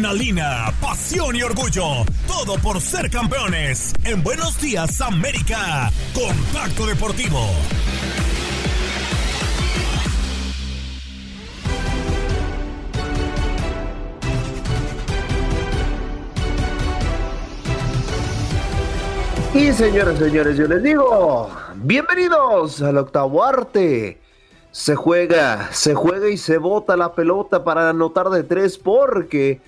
Adrenalina, pasión y orgullo. Todo por ser campeones. En Buenos Días América. Contacto Deportivo. Y señores, señores, yo les digo, bienvenidos al octavo arte. Se juega, se juega y se bota la pelota para anotar de tres porque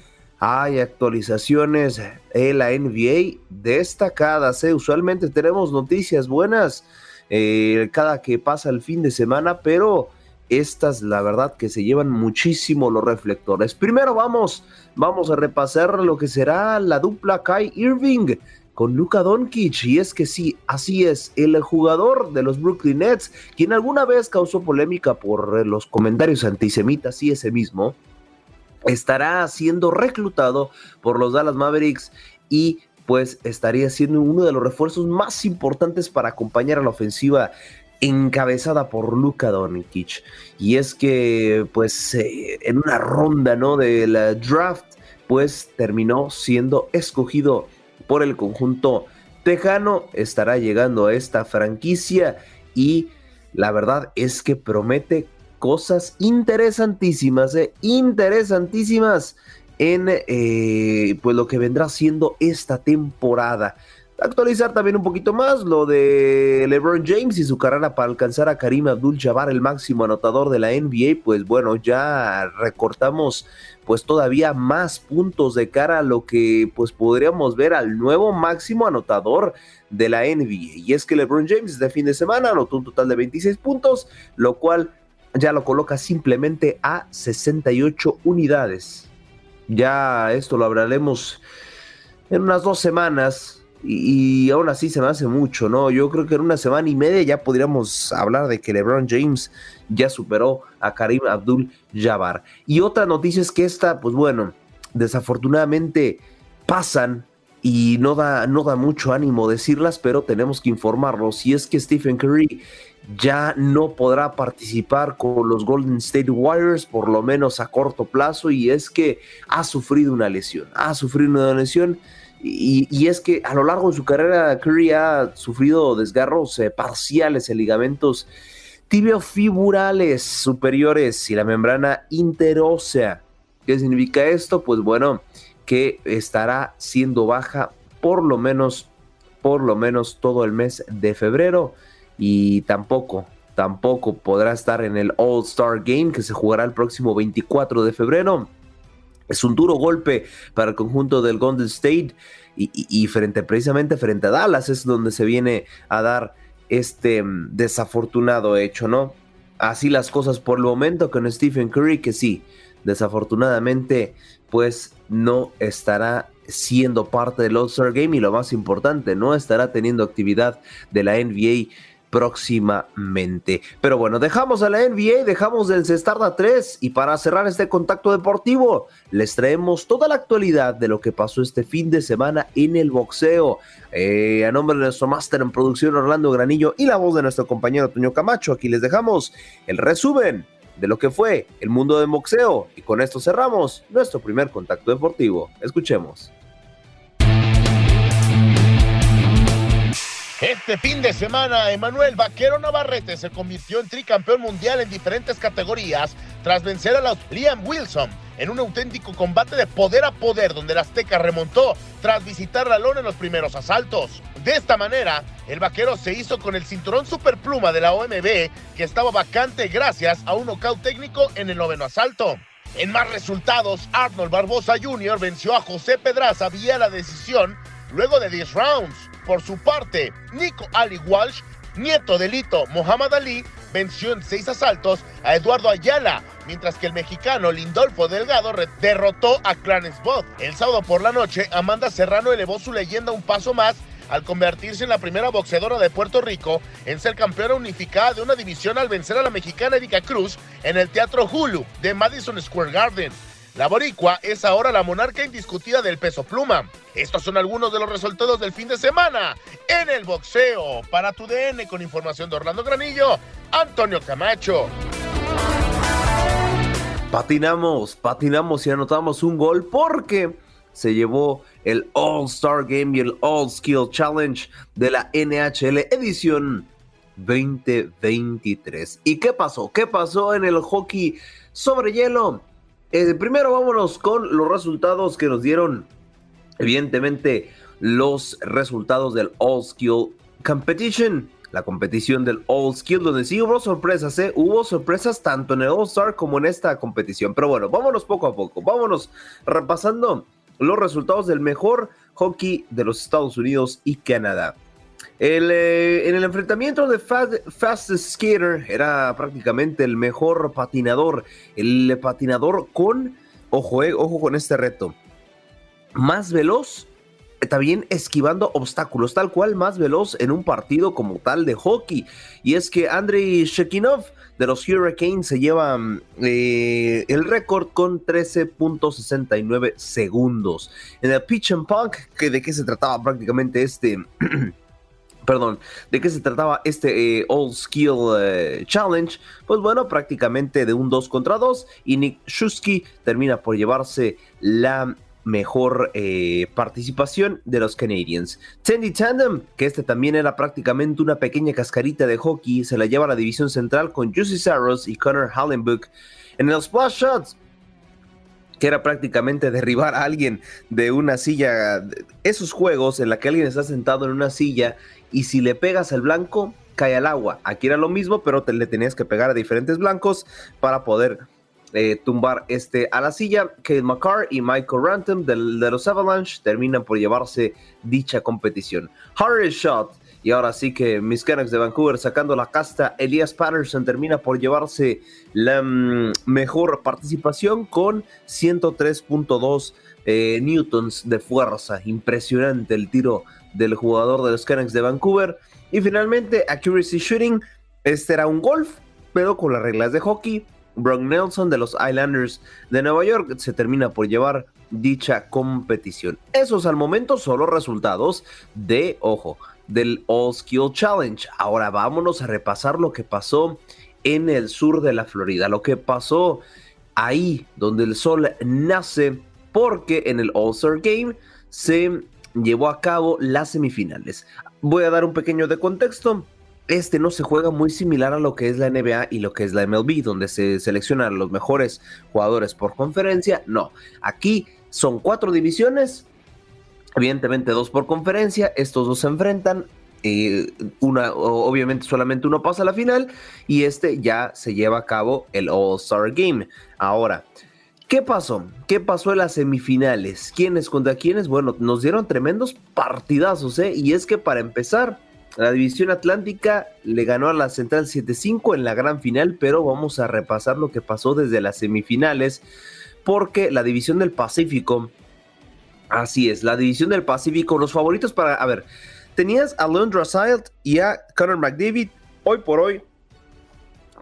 hay actualizaciones en la NBA destacadas. ¿eh? Usualmente tenemos noticias buenas eh, cada que pasa el fin de semana, pero estas, la verdad, que se llevan muchísimo los reflectores. Primero vamos, vamos a repasar lo que será la dupla Kai Irving con Luka Doncic y es que sí, así es, el jugador de los Brooklyn Nets, quien alguna vez causó polémica por los comentarios antisemitas y ese mismo, estará siendo reclutado por los Dallas Mavericks y pues estaría siendo uno de los refuerzos más importantes para acompañar a la ofensiva encabezada por Luka Doncic. Y es que pues eh, en una ronda, ¿no? del draft pues terminó siendo escogido por el conjunto tejano, estará llegando a esta franquicia y la verdad es que promete cosas interesantísimas, eh, interesantísimas en eh, pues lo que vendrá siendo esta temporada. Actualizar también un poquito más lo de LeBron James y su carrera para alcanzar a Karim Abdul-Jabbar, el máximo anotador de la NBA. Pues bueno, ya recortamos pues todavía más puntos de cara a lo que pues podríamos ver al nuevo máximo anotador de la NBA. Y es que LeBron James este fin de semana anotó un total de 26 puntos, lo cual ya lo coloca simplemente a 68 unidades. Ya esto lo hablaremos en unas dos semanas. Y, aún así se me hace mucho, ¿no? Yo creo que en una semana y media ya podríamos hablar de que LeBron James ya superó a Karim Abdul Jabbar. Y otra noticia es que esta, pues bueno, desafortunadamente pasan y no da, no da mucho ánimo decirlas, pero tenemos que informarlos. Y es que Stephen Curry ya no podrá participar con los Golden State Warriors, por lo menos a corto plazo, y es que ha sufrido una lesión, ha sufrido una lesión. Y, es que a lo largo de su carrera Curry ha sufrido desgarros eh, parciales en ligamentos tibiofiburales superiores y la membrana interósea. ¿Qué significa esto? Pues bueno, que estará siendo baja por lo menos, por lo menos todo el mes de febrero y tampoco, tampoco podrá estar en el All Star Game que se jugará el próximo 24 de febrero. Es un duro golpe para el conjunto del Golden State y, frente precisamente frente a Dallas es donde se viene a dar este mm, desafortunado hecho, ¿no? Así las cosas por el momento con Stephen Curry, que sí, desafortunadamente, pues no estará siendo parte del All-Star Game y lo más importante, no estará teniendo actividad de la NBA próximamente. Pero bueno, dejamos a la NBA, dejamos el Cestarda 3 y para cerrar este contacto deportivo, les traemos toda la actualidad de lo que pasó este fin de semana en el boxeo. Eh, a nombre de nuestro máster en producción Orlando Granillo y la voz de nuestro compañero Toño Camacho, aquí les dejamos el resumen de lo que fue el mundo del boxeo y con esto cerramos nuestro primer contacto deportivo. Escuchemos. Este fin de semana, Emanuel Vaquero Navarrete se convirtió en tricampeón mundial en diferentes categorías tras vencer a la Liam Wilson en un auténtico combate de poder a poder donde el Azteca remontó tras visitar la lona en los primeros asaltos. De esta manera, el vaquero se hizo con el cinturón superpluma de la OMB que estaba vacante gracias a un nocaut técnico en el noveno asalto. En más resultados, Arnold Barbosa Jr. venció a José Pedraza vía la decisión luego de 10 rounds. Por su parte, Nico Ali Walsh, nieto de Lito Muhammad Ali, venció en seis asaltos a Eduardo Ayala, mientras que el mexicano Lindolfo Delgado derrotó a Clarence Bott. El sábado por la noche, Amanda Serrano elevó su leyenda un paso más al convertirse en la primera boxeadora de Puerto Rico en ser campeona unificada de una división al vencer a la mexicana Erika Cruz en el Teatro Hulu de Madison Square Garden. La boricua es ahora la monarca indiscutida del peso pluma. Estos son algunos de los resultados del fin de semana en el boxeo. Para tu DN con información de Orlando Granillo, Antonio Camacho. Patinamos, patinamos y anotamos un gol porque se llevó el All Star Game y el All Skill Challenge de la NHL edición 2023. ¿Y qué pasó? ¿Qué pasó en el hockey sobre hielo? Eh, primero vámonos con los resultados que nos dieron, evidentemente, los resultados del All Skill Competition. La competición del All Skill, donde sí hubo sorpresas, ¿eh? Hubo sorpresas tanto en el All Star como en esta competición. Pero bueno, vámonos poco a poco. Vámonos repasando los resultados del mejor hockey de los Estados Unidos y Canadá. Eh, en el enfrentamiento de Fast, Skater era prácticamente el mejor patinador, el patinador con, ojo, eh, ojo con este reto, más veloz, también esquivando obstáculos, tal cual más veloz en un partido como tal de hockey. Y es que Andrei Shekinov de los Hurricanes se lleva eh, el récord con 13.69 segundos. En el pitch and punk, que de qué se trataba prácticamente este perdón, de qué se trataba este eh, All Skill eh, Challenge, pues bueno, prácticamente de un 2 contra 2 y Nick Shusky termina por llevarse la mejor eh, participación de los Canadiens. Tandy Tandem, que este también era prácticamente una pequeña cascarita de hockey, se la lleva a la división central con Juicy Saros y Connor Hallenbuck. En el Splash Shots, que era prácticamente derribar a alguien de una silla, esos juegos en la que alguien está sentado en una silla y si le pegas al blanco, cae al agua. Aquí era lo mismo, pero le tenías que pegar a diferentes blancos para poder eh, tumbar este a la silla. Kate McCarr y Michael Rantum de, los Avalanche terminan por llevarse dicha competición. Harry Shot. Y ahora sí que mis Canucks de Vancouver sacando la casta, Elias Patterson termina por llevarse la mm, mejor participación con 103.2 eh, newtons de fuerza. Impresionante el tiro del jugador de los Canucks de Vancouver. Y finalmente, Accuracy Shooting. Este era un golf, pero con las reglas de hockey. Brock Nelson de los Islanders de Nueva York se termina por llevar dicha competición. Esos al momento son los resultados de, ojo, del All Skill Challenge. Ahora vámonos a repasar lo que pasó en el sur de la Florida, lo que pasó ahí donde el sol nace, porque en el All Star Game se llevó a cabo las semifinales. Voy a dar un pequeño de contexto. Este no se juega muy similar a lo que es la NBA y lo que es la MLB, donde se seleccionan los mejores jugadores por conferencia. No, aquí son cuatro divisiones, evidentemente dos por conferencia. Estos dos se enfrentan eh, una, obviamente solamente uno pasa a la final y este ya se lleva a cabo el All-Star Game. Ahora, ¿qué pasó? ¿Qué pasó en las semifinales? ¿Quiénes contra quiénes? Bueno, nos dieron tremendos partidazos, ¿eh? Y es que para empezar, la división atlántica le ganó a la Central 7-5 en la gran final, pero vamos a repasar lo que pasó desde las semifinales, porque la división del Pacífico, así es, la división del Pacífico, los favoritos para, a ver, tenías a Leon Draisaitl y a Conor McDavid, hoy por hoy,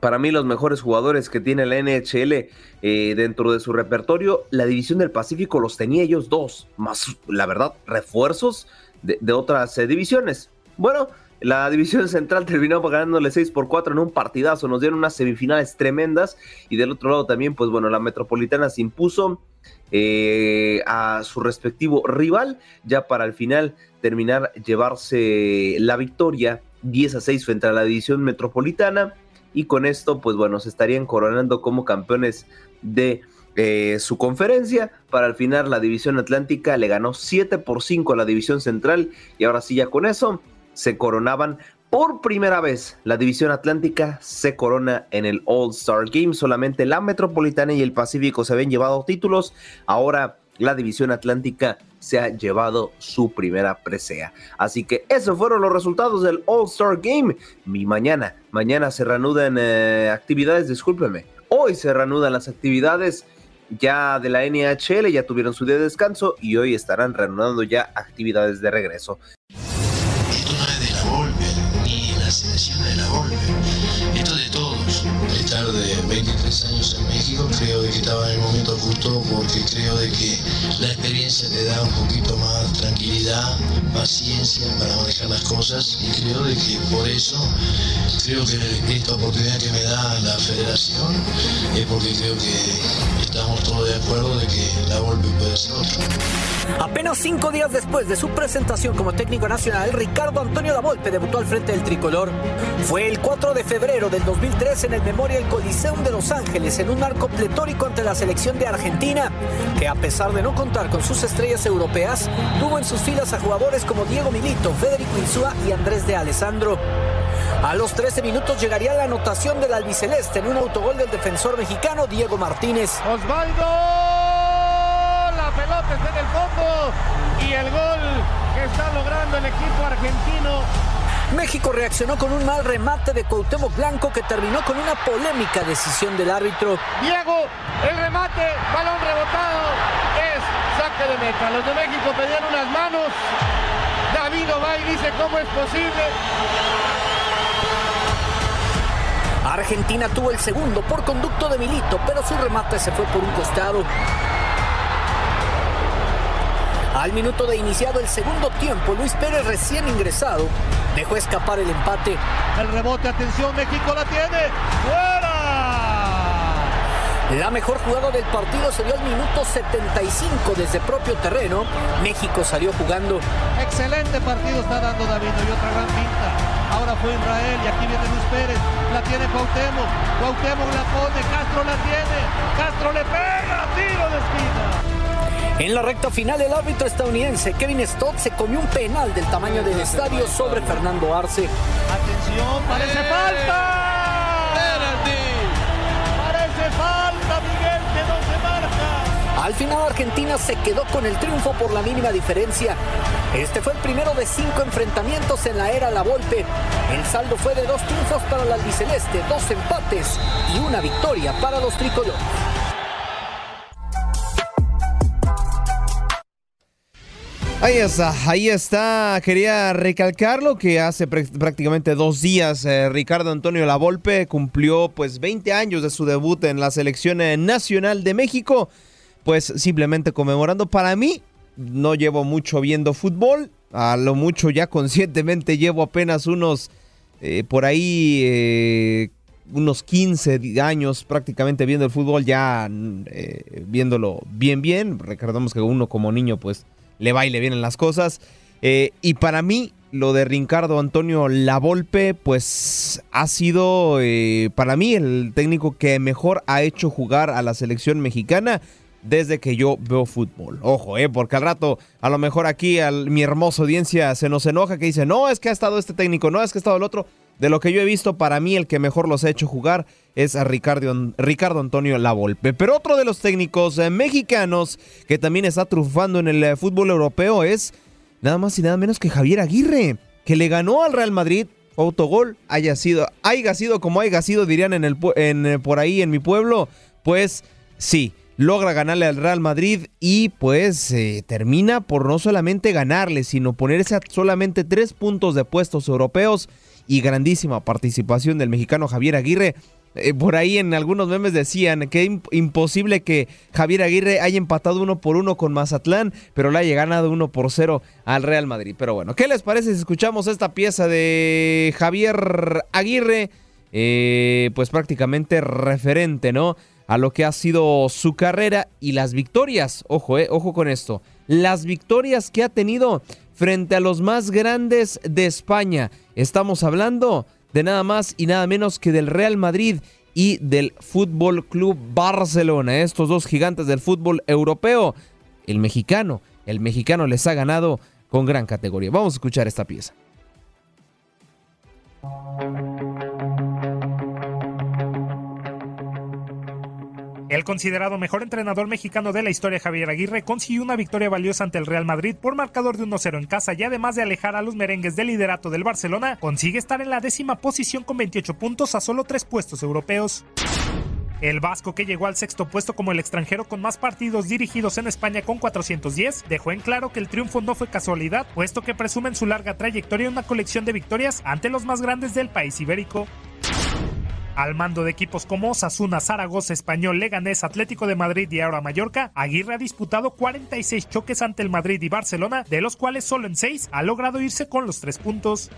para mí los mejores jugadores que tiene la NHL eh, dentro de su repertorio, la división del Pacífico los tenía ellos dos, más la verdad, refuerzos de, de otras eh, divisiones. Bueno, la división central terminó ganándole 6 por 4 en un partidazo, nos dieron unas semifinales tremendas y del otro lado también, pues bueno, la metropolitana se impuso eh, a su respectivo rival, ya para al final terminar llevarse la victoria 10 a 6 frente a la división metropolitana y con esto pues bueno se estarían coronando como campeones de eh, su conferencia. Para al final la división atlántica le ganó 7 por 5 a la división central y ahora sí ya con eso se coronaban por primera vez la división atlántica se corona en el All Star Game solamente la metropolitana y el pacífico se habían llevado títulos ahora la división atlántica se ha llevado su primera presea. Así que esos fueron los resultados del All-Star Game. Mi mañana, mañana se reanudan eh, actividades, discúlpeme. Hoy se reanudan las actividades ya de la NHL, ya tuvieron su día de descanso y hoy estarán reanudando ya actividades de regreso. Ni la selección de la Volpe. Esto es de todos. Estar de 23 años en México creo paciencia para manejar las cosas y creo de que por eso creo que esta oportunidad que me da la federación es porque creo que estamos todos de acuerdo de que la Volpe puede ser otro. Apenas cinco días después de su presentación como técnico nacional, Ricardo Antonio Lavolpe debutó al frente del tricolor. Fue el 4 de febrero del 2003 en el Memorial Coliseum de Los Ángeles, en un marco pletórico ante la selección de Argentina, que a pesar de no contar con sus estrellas europeas, tuvo en sus filas a jugadores como Diego Milito, Federico Insúa y Andrés de Alessandro. A los 13 minutos llegaría la anotación del albiceleste en un autogol del defensor mexicano Diego Martínez. Osvaldo, la pelota está en el fondo y el gol que está logrando el equipo argentino. México reaccionó con un mal remate de Cuauhtémoc Blanco que terminó con una polémica decisión del árbitro. Diego, el remate, balón rebotado, es saque de meta. Los de México pedían unas manos. Va y dice cómo es posible. Argentina tuvo el segundo por conducto de Milito, pero su remate se fue por un costado. Al minuto de iniciado el segundo tiempo, Luis Pérez recién ingresado dejó escapar el empate. El rebote, atención, México la tiene. La mejor jugada del partido se dio al minuto 75 desde propio terreno. México salió jugando. Excelente partido está dando David y otra gran pinta. Ahora fue Israel y aquí viene Luis Pérez. La tiene Cuauhtémoc. Cuauhtémoc la pone. Castro la tiene. Castro le pega. Tiro de esquina. En la recta final, el árbitro estadounidense Kevin Stott se comió un penal del tamaño del estadio sobre Fernando Arce. Atención, parece falta. Al final Argentina se quedó con el triunfo por la mínima diferencia. Este fue el primero de cinco enfrentamientos en la era La Volpe. El saldo fue de dos triunfos para el albiceleste, dos empates y una victoria para los tricolores. Ahí está, ahí está. Quería recalcarlo que hace prácticamente dos días eh, Ricardo Antonio Lavolpe cumplió pues 20 años de su debut en la selección eh, nacional de México. Pues simplemente conmemorando. Para mí, no llevo mucho viendo fútbol. A lo mucho ya conscientemente llevo apenas unos eh, por ahí unos 15 años prácticamente viendo el fútbol, ya viéndolo bien bien. Recordamos que uno como niño pues le va y le vienen las cosas. Eh, y para mí, lo de Ricardo Antonio Lavolpe, pues ha sido eh, para mí el técnico que mejor ha hecho jugar a la selección mexicana. Desde que yo veo fútbol. Ojo, eh, porque al rato, a lo mejor aquí al, mi hermosa audiencia se nos enoja que dice, no, es que ha estado este técnico, no, es que ha estado el otro. De lo que yo he visto, para mí el que mejor los ha hecho jugar es a Ricardo, Ricardo Antonio Lavolpe. Pero otro de los técnicos eh, mexicanos que también está trufando en el eh, fútbol europeo es nada más y nada menos que Javier Aguirre, que le ganó al Real Madrid autogol haya sido, haya sido como haya sido, dirían en el, en, por ahí en mi pueblo, pues sí, logra ganarle al Real Madrid y pues eh, termina por no solamente ganarle, sino ponerse a solamente tres puntos de puestos europeos y grandísima participación del mexicano Javier Aguirre. Eh, por ahí en algunos memes decían que imposible que Javier Aguirre haya empatado uno por uno con Mazatlán, pero le haya ganado uno por cero al Real Madrid. Pero bueno, ¿qué les parece si escuchamos esta pieza de Javier Aguirre? Eh, pues prácticamente referente, ¿no? A lo que ha sido su carrera y las victorias. Ojo, eh, ojo con esto. Las victorias que ha tenido frente a los más grandes de España. Estamos hablando de nada más y nada menos que del Real Madrid y del Fútbol Club Barcelona, estos dos gigantes del fútbol europeo. El mexicano, el mexicano les ha ganado con gran categoría. Vamos a escuchar esta pieza. El considerado mejor entrenador mexicano de la historia, Javier Aguirre, consiguió una victoria valiosa ante el Real Madrid por marcador de 1-0 en casa y además de alejar a los merengues del liderato del Barcelona, consigue estar en la décima posición con 28 puntos a solo tres puestos europeos. El vasco que llegó al sexto puesto como el extranjero con más partidos dirigidos en España con 410 dejó en claro que el triunfo no fue casualidad, puesto que presume en su larga trayectoria una colección de victorias ante los más grandes del país ibérico. Al mando de equipos como Osasuna, Zaragoza, Español, Leganés, Atlético de Madrid y ahora Mallorca, Aguirre ha disputado 46 choques ante el Madrid y Barcelona, de los cuales solo en 6 ha logrado irse con los 3 puntos.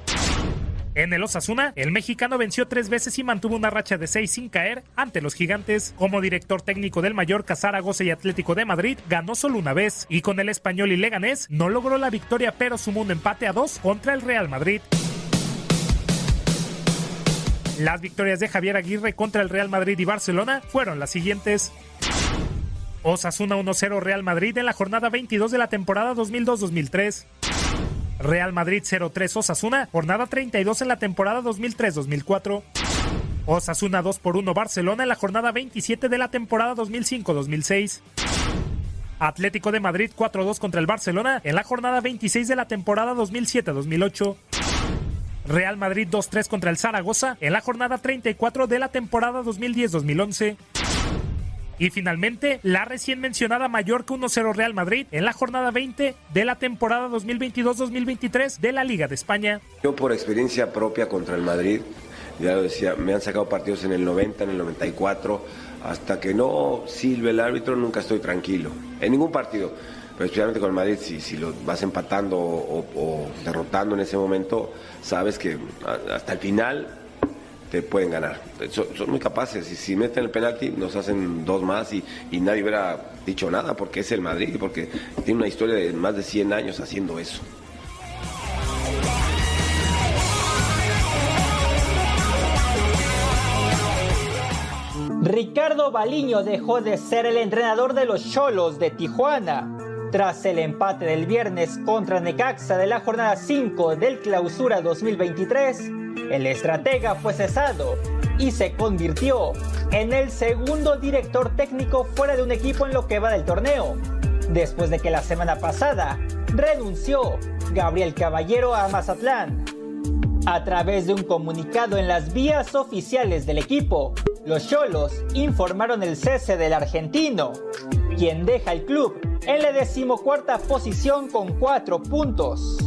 En el Osasuna, el mexicano venció tres veces y mantuvo una racha de seis sin caer ante los gigantes. Como director técnico del Mallorca, Zaragoza y Atlético de Madrid, ganó solo una vez. Y con el español y Leganés, no logró la victoria, pero sumó un empate a dos contra el Real Madrid. Las victorias de Javier Aguirre contra el Real Madrid y Barcelona fueron las siguientes. Osasuna 1-0 Real Madrid en la jornada 22 de la temporada 2002-2003. Real Madrid 0-3 Osasuna, jornada 32 en la temporada 2003-2004. Osasuna 2 por 1 Barcelona en la jornada 27 de la temporada 2005-2006. Atlético de Madrid 4-2 contra el Barcelona en la jornada 26 de la temporada 2007-2008. Real Madrid 2-3 contra el Zaragoza en la jornada 34 de la temporada 2010-2011. Y finalmente, la recién mencionada Mallorca 1-0 Real Madrid en la jornada 20 de la temporada 2022-2023 de la Liga de España. Yo por experiencia propia contra el Madrid, ya lo decía, me han sacado partidos en el 90, en el 94, hasta que no silbe el árbitro nunca estoy tranquilo, en ningún partido. Pero especialmente con el Madrid, si, si lo vas empatando o, derrotando en ese momento, sabes que hasta el final te pueden ganar. Son, muy capaces. Y si meten el penalti, nos hacen dos más y, y, nadie hubiera dicho nada porque es el Madrid, porque tiene una historia de más de 100 años haciendo eso. Ricardo Baliño dejó de ser el entrenador de los Cholos de Tijuana. Tras el empate del viernes contra Necaxa de la jornada 5 del Clausura 2023, el estratega fue cesado y se convirtió en el segundo director técnico fuera de un equipo en lo que va del torneo, después de que la semana pasada renunció Gabriel Caballero a Mazatlán. A través de un comunicado en las vías oficiales del equipo, los Cholos informaron el cese del argentino, quien deja el club en la decimocuarta posición con cuatro puntos.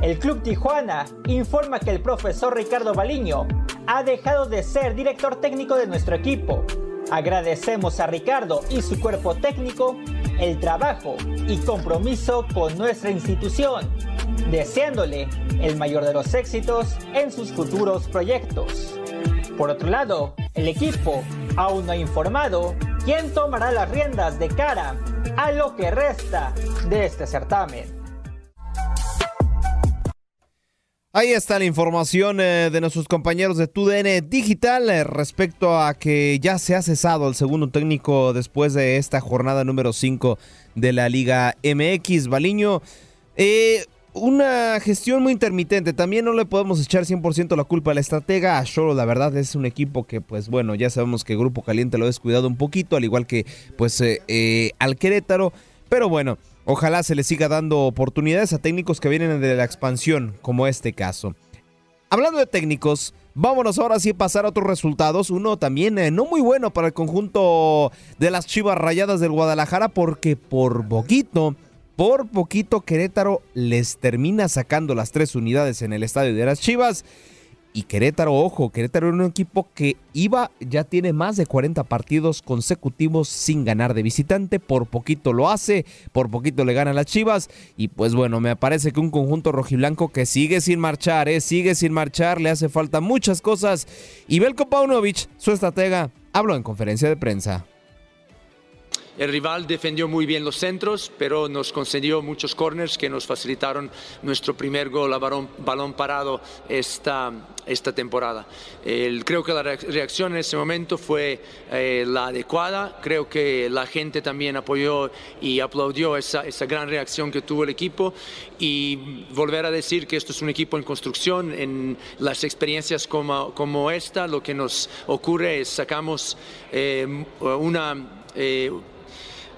El Club Tijuana informa que el profesor Ricardo Baliño ha dejado de ser director técnico de nuestro equipo. Agradecemos a Ricardo y su cuerpo técnico el trabajo y compromiso con nuestra institución, deseándole el mayor de los éxitos en sus futuros proyectos. Por otro lado, el equipo aún no ha informado quién tomará las riendas de cara a lo que resta de este certamen. Ahí está la información eh, de nuestros compañeros de TUDN Digital eh, respecto a que ya se ha cesado el segundo técnico después de esta jornada número 5 de la Liga MX. Baliño, eh, una gestión muy intermitente. También no le podemos echar 100% la culpa a la estratega. A Shoro, la verdad, es un equipo que, pues bueno, ya sabemos que Grupo Caliente lo ha descuidado un poquito, al igual que, pues, al Querétaro. Pero bueno, Ojalá se le siga dando oportunidades a técnicos que vienen de la expansión, como este caso. Hablando de técnicos, vámonos ahora sí a pasar a otros resultados. Uno también eh, no muy bueno para el conjunto de las Chivas Rayadas del Guadalajara, porque por poquito, por poquito Querétaro les termina sacando las tres unidades en el estadio de las Chivas. Y Querétaro, ojo, Querétaro era un equipo que iba, ya tiene más de 40 partidos consecutivos sin ganar de visitante. Por poquito lo hace, por poquito le gana a las Chivas. Y pues bueno, me parece que un conjunto rojiblanco que sigue sin marchar, ¿eh? sigue sin marchar, le hace falta muchas cosas. Y Belko Paunovic, su estratega, habló en conferencia de prensa. El rival defendió muy bien los centros, pero nos concedió muchos corners que nos facilitaron nuestro primer gol a balón, parado esta, esta temporada. creo que la reacción en ese momento fue eh, la adecuada. Creo que la gente también apoyó y aplaudió esa, esa gran reacción que tuvo el equipo. Y volver a decir que esto es un equipo en construcción, en las experiencias como, como esta, lo que nos ocurre es sacamos eh, una... Eh,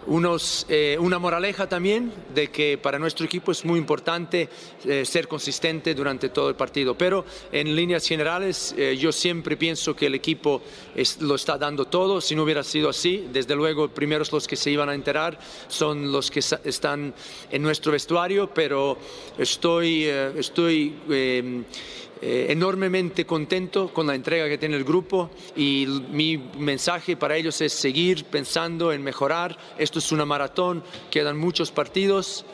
unos, eh, una moraleja también de que para nuestro equipo es muy importante eh, ser consistente durante todo el partido. Pero en líneas generales eh, yo siempre pienso que el equipo lo está dando todo. Si no hubiera sido así, desde luego primeros los que se iban a enterar son los que están en nuestro vestuario, pero estoy... estoy eh, enormemente contento con la entrega que tiene el grupo y mi mensaje para ellos es seguir pensando en mejorar. Esto es una maratón, quedan muchos partidos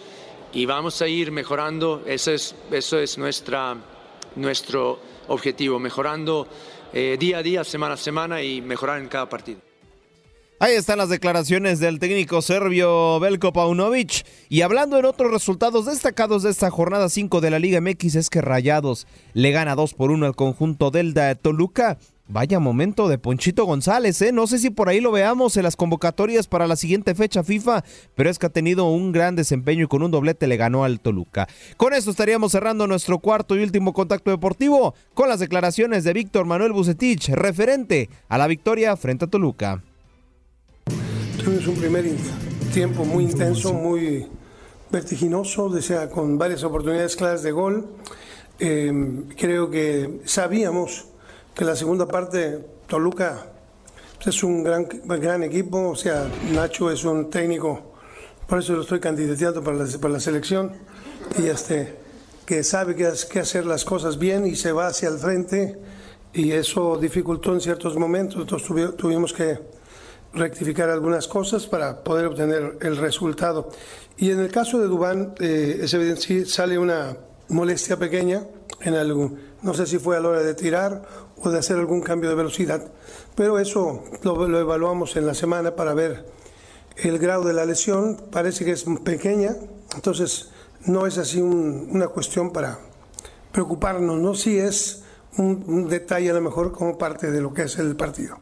y vamos a ir mejorando. Eso es, eso es nuestra, nuestro objetivo, mejorando eh, día a día, semana a semana y mejorar en cada partido. Ahí están las declaraciones del técnico serbio Belko Paunovic. Y hablando en otros resultados destacados de esta jornada 5 de la Liga MX es que Rayados le gana 2 por 1 al conjunto del de Toluca. Vaya momento de Ponchito González, ¿eh? No sé si por ahí lo veamos en las convocatorias para la siguiente fecha FIFA, pero es que ha tenido un gran desempeño y con un doblete le ganó al Toluca. Con esto estaríamos cerrando nuestro cuarto y último contacto deportivo con las declaraciones de Víctor Manuel Bucetich, referente a la victoria frente a Toluca. Tuvimos un primer tiempo muy intenso, muy vertiginoso, sea, con varias oportunidades claras de gol. Em, creo que sabíamos que la segunda parte, Toluca es un gran, gran equipo, o sea, Nacho es un técnico, por eso lo estoy candidateando para la, para la selección, y este, que sabe que, que hacer las cosas bien y se va hacia el frente, y eso dificultó en ciertos momentos, entonces tuvimos que rectificar algunas cosas para poder obtener el resultado. Y en el caso de Dubán, eh, es evidente, sí sale una molestia pequeña en algún, no sé si fue a la hora de tirar o de hacer algún cambio de velocidad, pero eso lo, evaluamos en la semana para ver el grado de la lesión, parece que es pequeña, entonces no es así una cuestión para preocuparnos, no si es un detalle a lo mejor como parte de lo que es el partido.